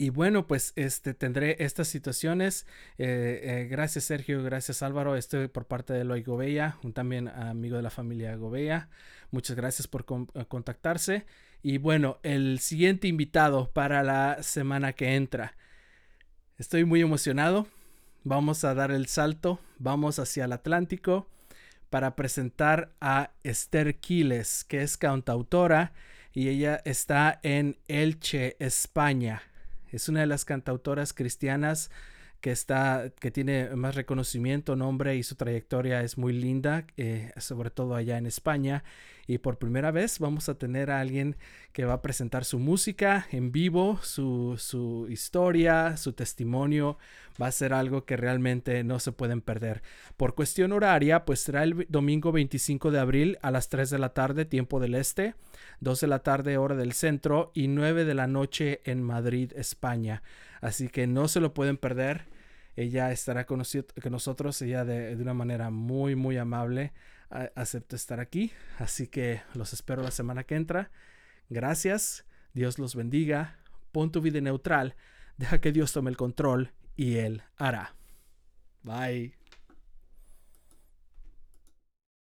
y bueno, pues este, tendré estas situaciones. Eh, eh, gracias Sergio, gracias Álvaro. Estoy por parte de Eloy Gobella, un también amigo de la familia Gobella. Muchas gracias por eh, contactarse. Y bueno, el siguiente invitado para la semana que entra. Estoy muy emocionado. Vamos a dar el salto. Vamos hacia el Atlántico para presentar a Esther Quiles, que es cantautora y ella está en Elche, España. Es una de las cantautoras cristianas que está que tiene más reconocimiento, nombre y su trayectoria es muy linda, eh, sobre todo allá en España. Y por primera vez vamos a tener a alguien que va a presentar su música en vivo, su, su historia, su testimonio. Va a ser algo que realmente no se pueden perder. Por cuestión horaria, pues será el domingo 25 de abril a las 3 de la tarde, tiempo del este, 2 de la tarde, hora del centro y 9 de la noche en Madrid, España. Así que no se lo pueden perder. Ella estará con, nosotros, ella de, una manera muy, muy amable acepta estar aquí. Así que los espero la semana que entra. Gracias, Dios los bendiga. Pon tu vida neutral, deja que Dios tome el control y Él hará. Bye.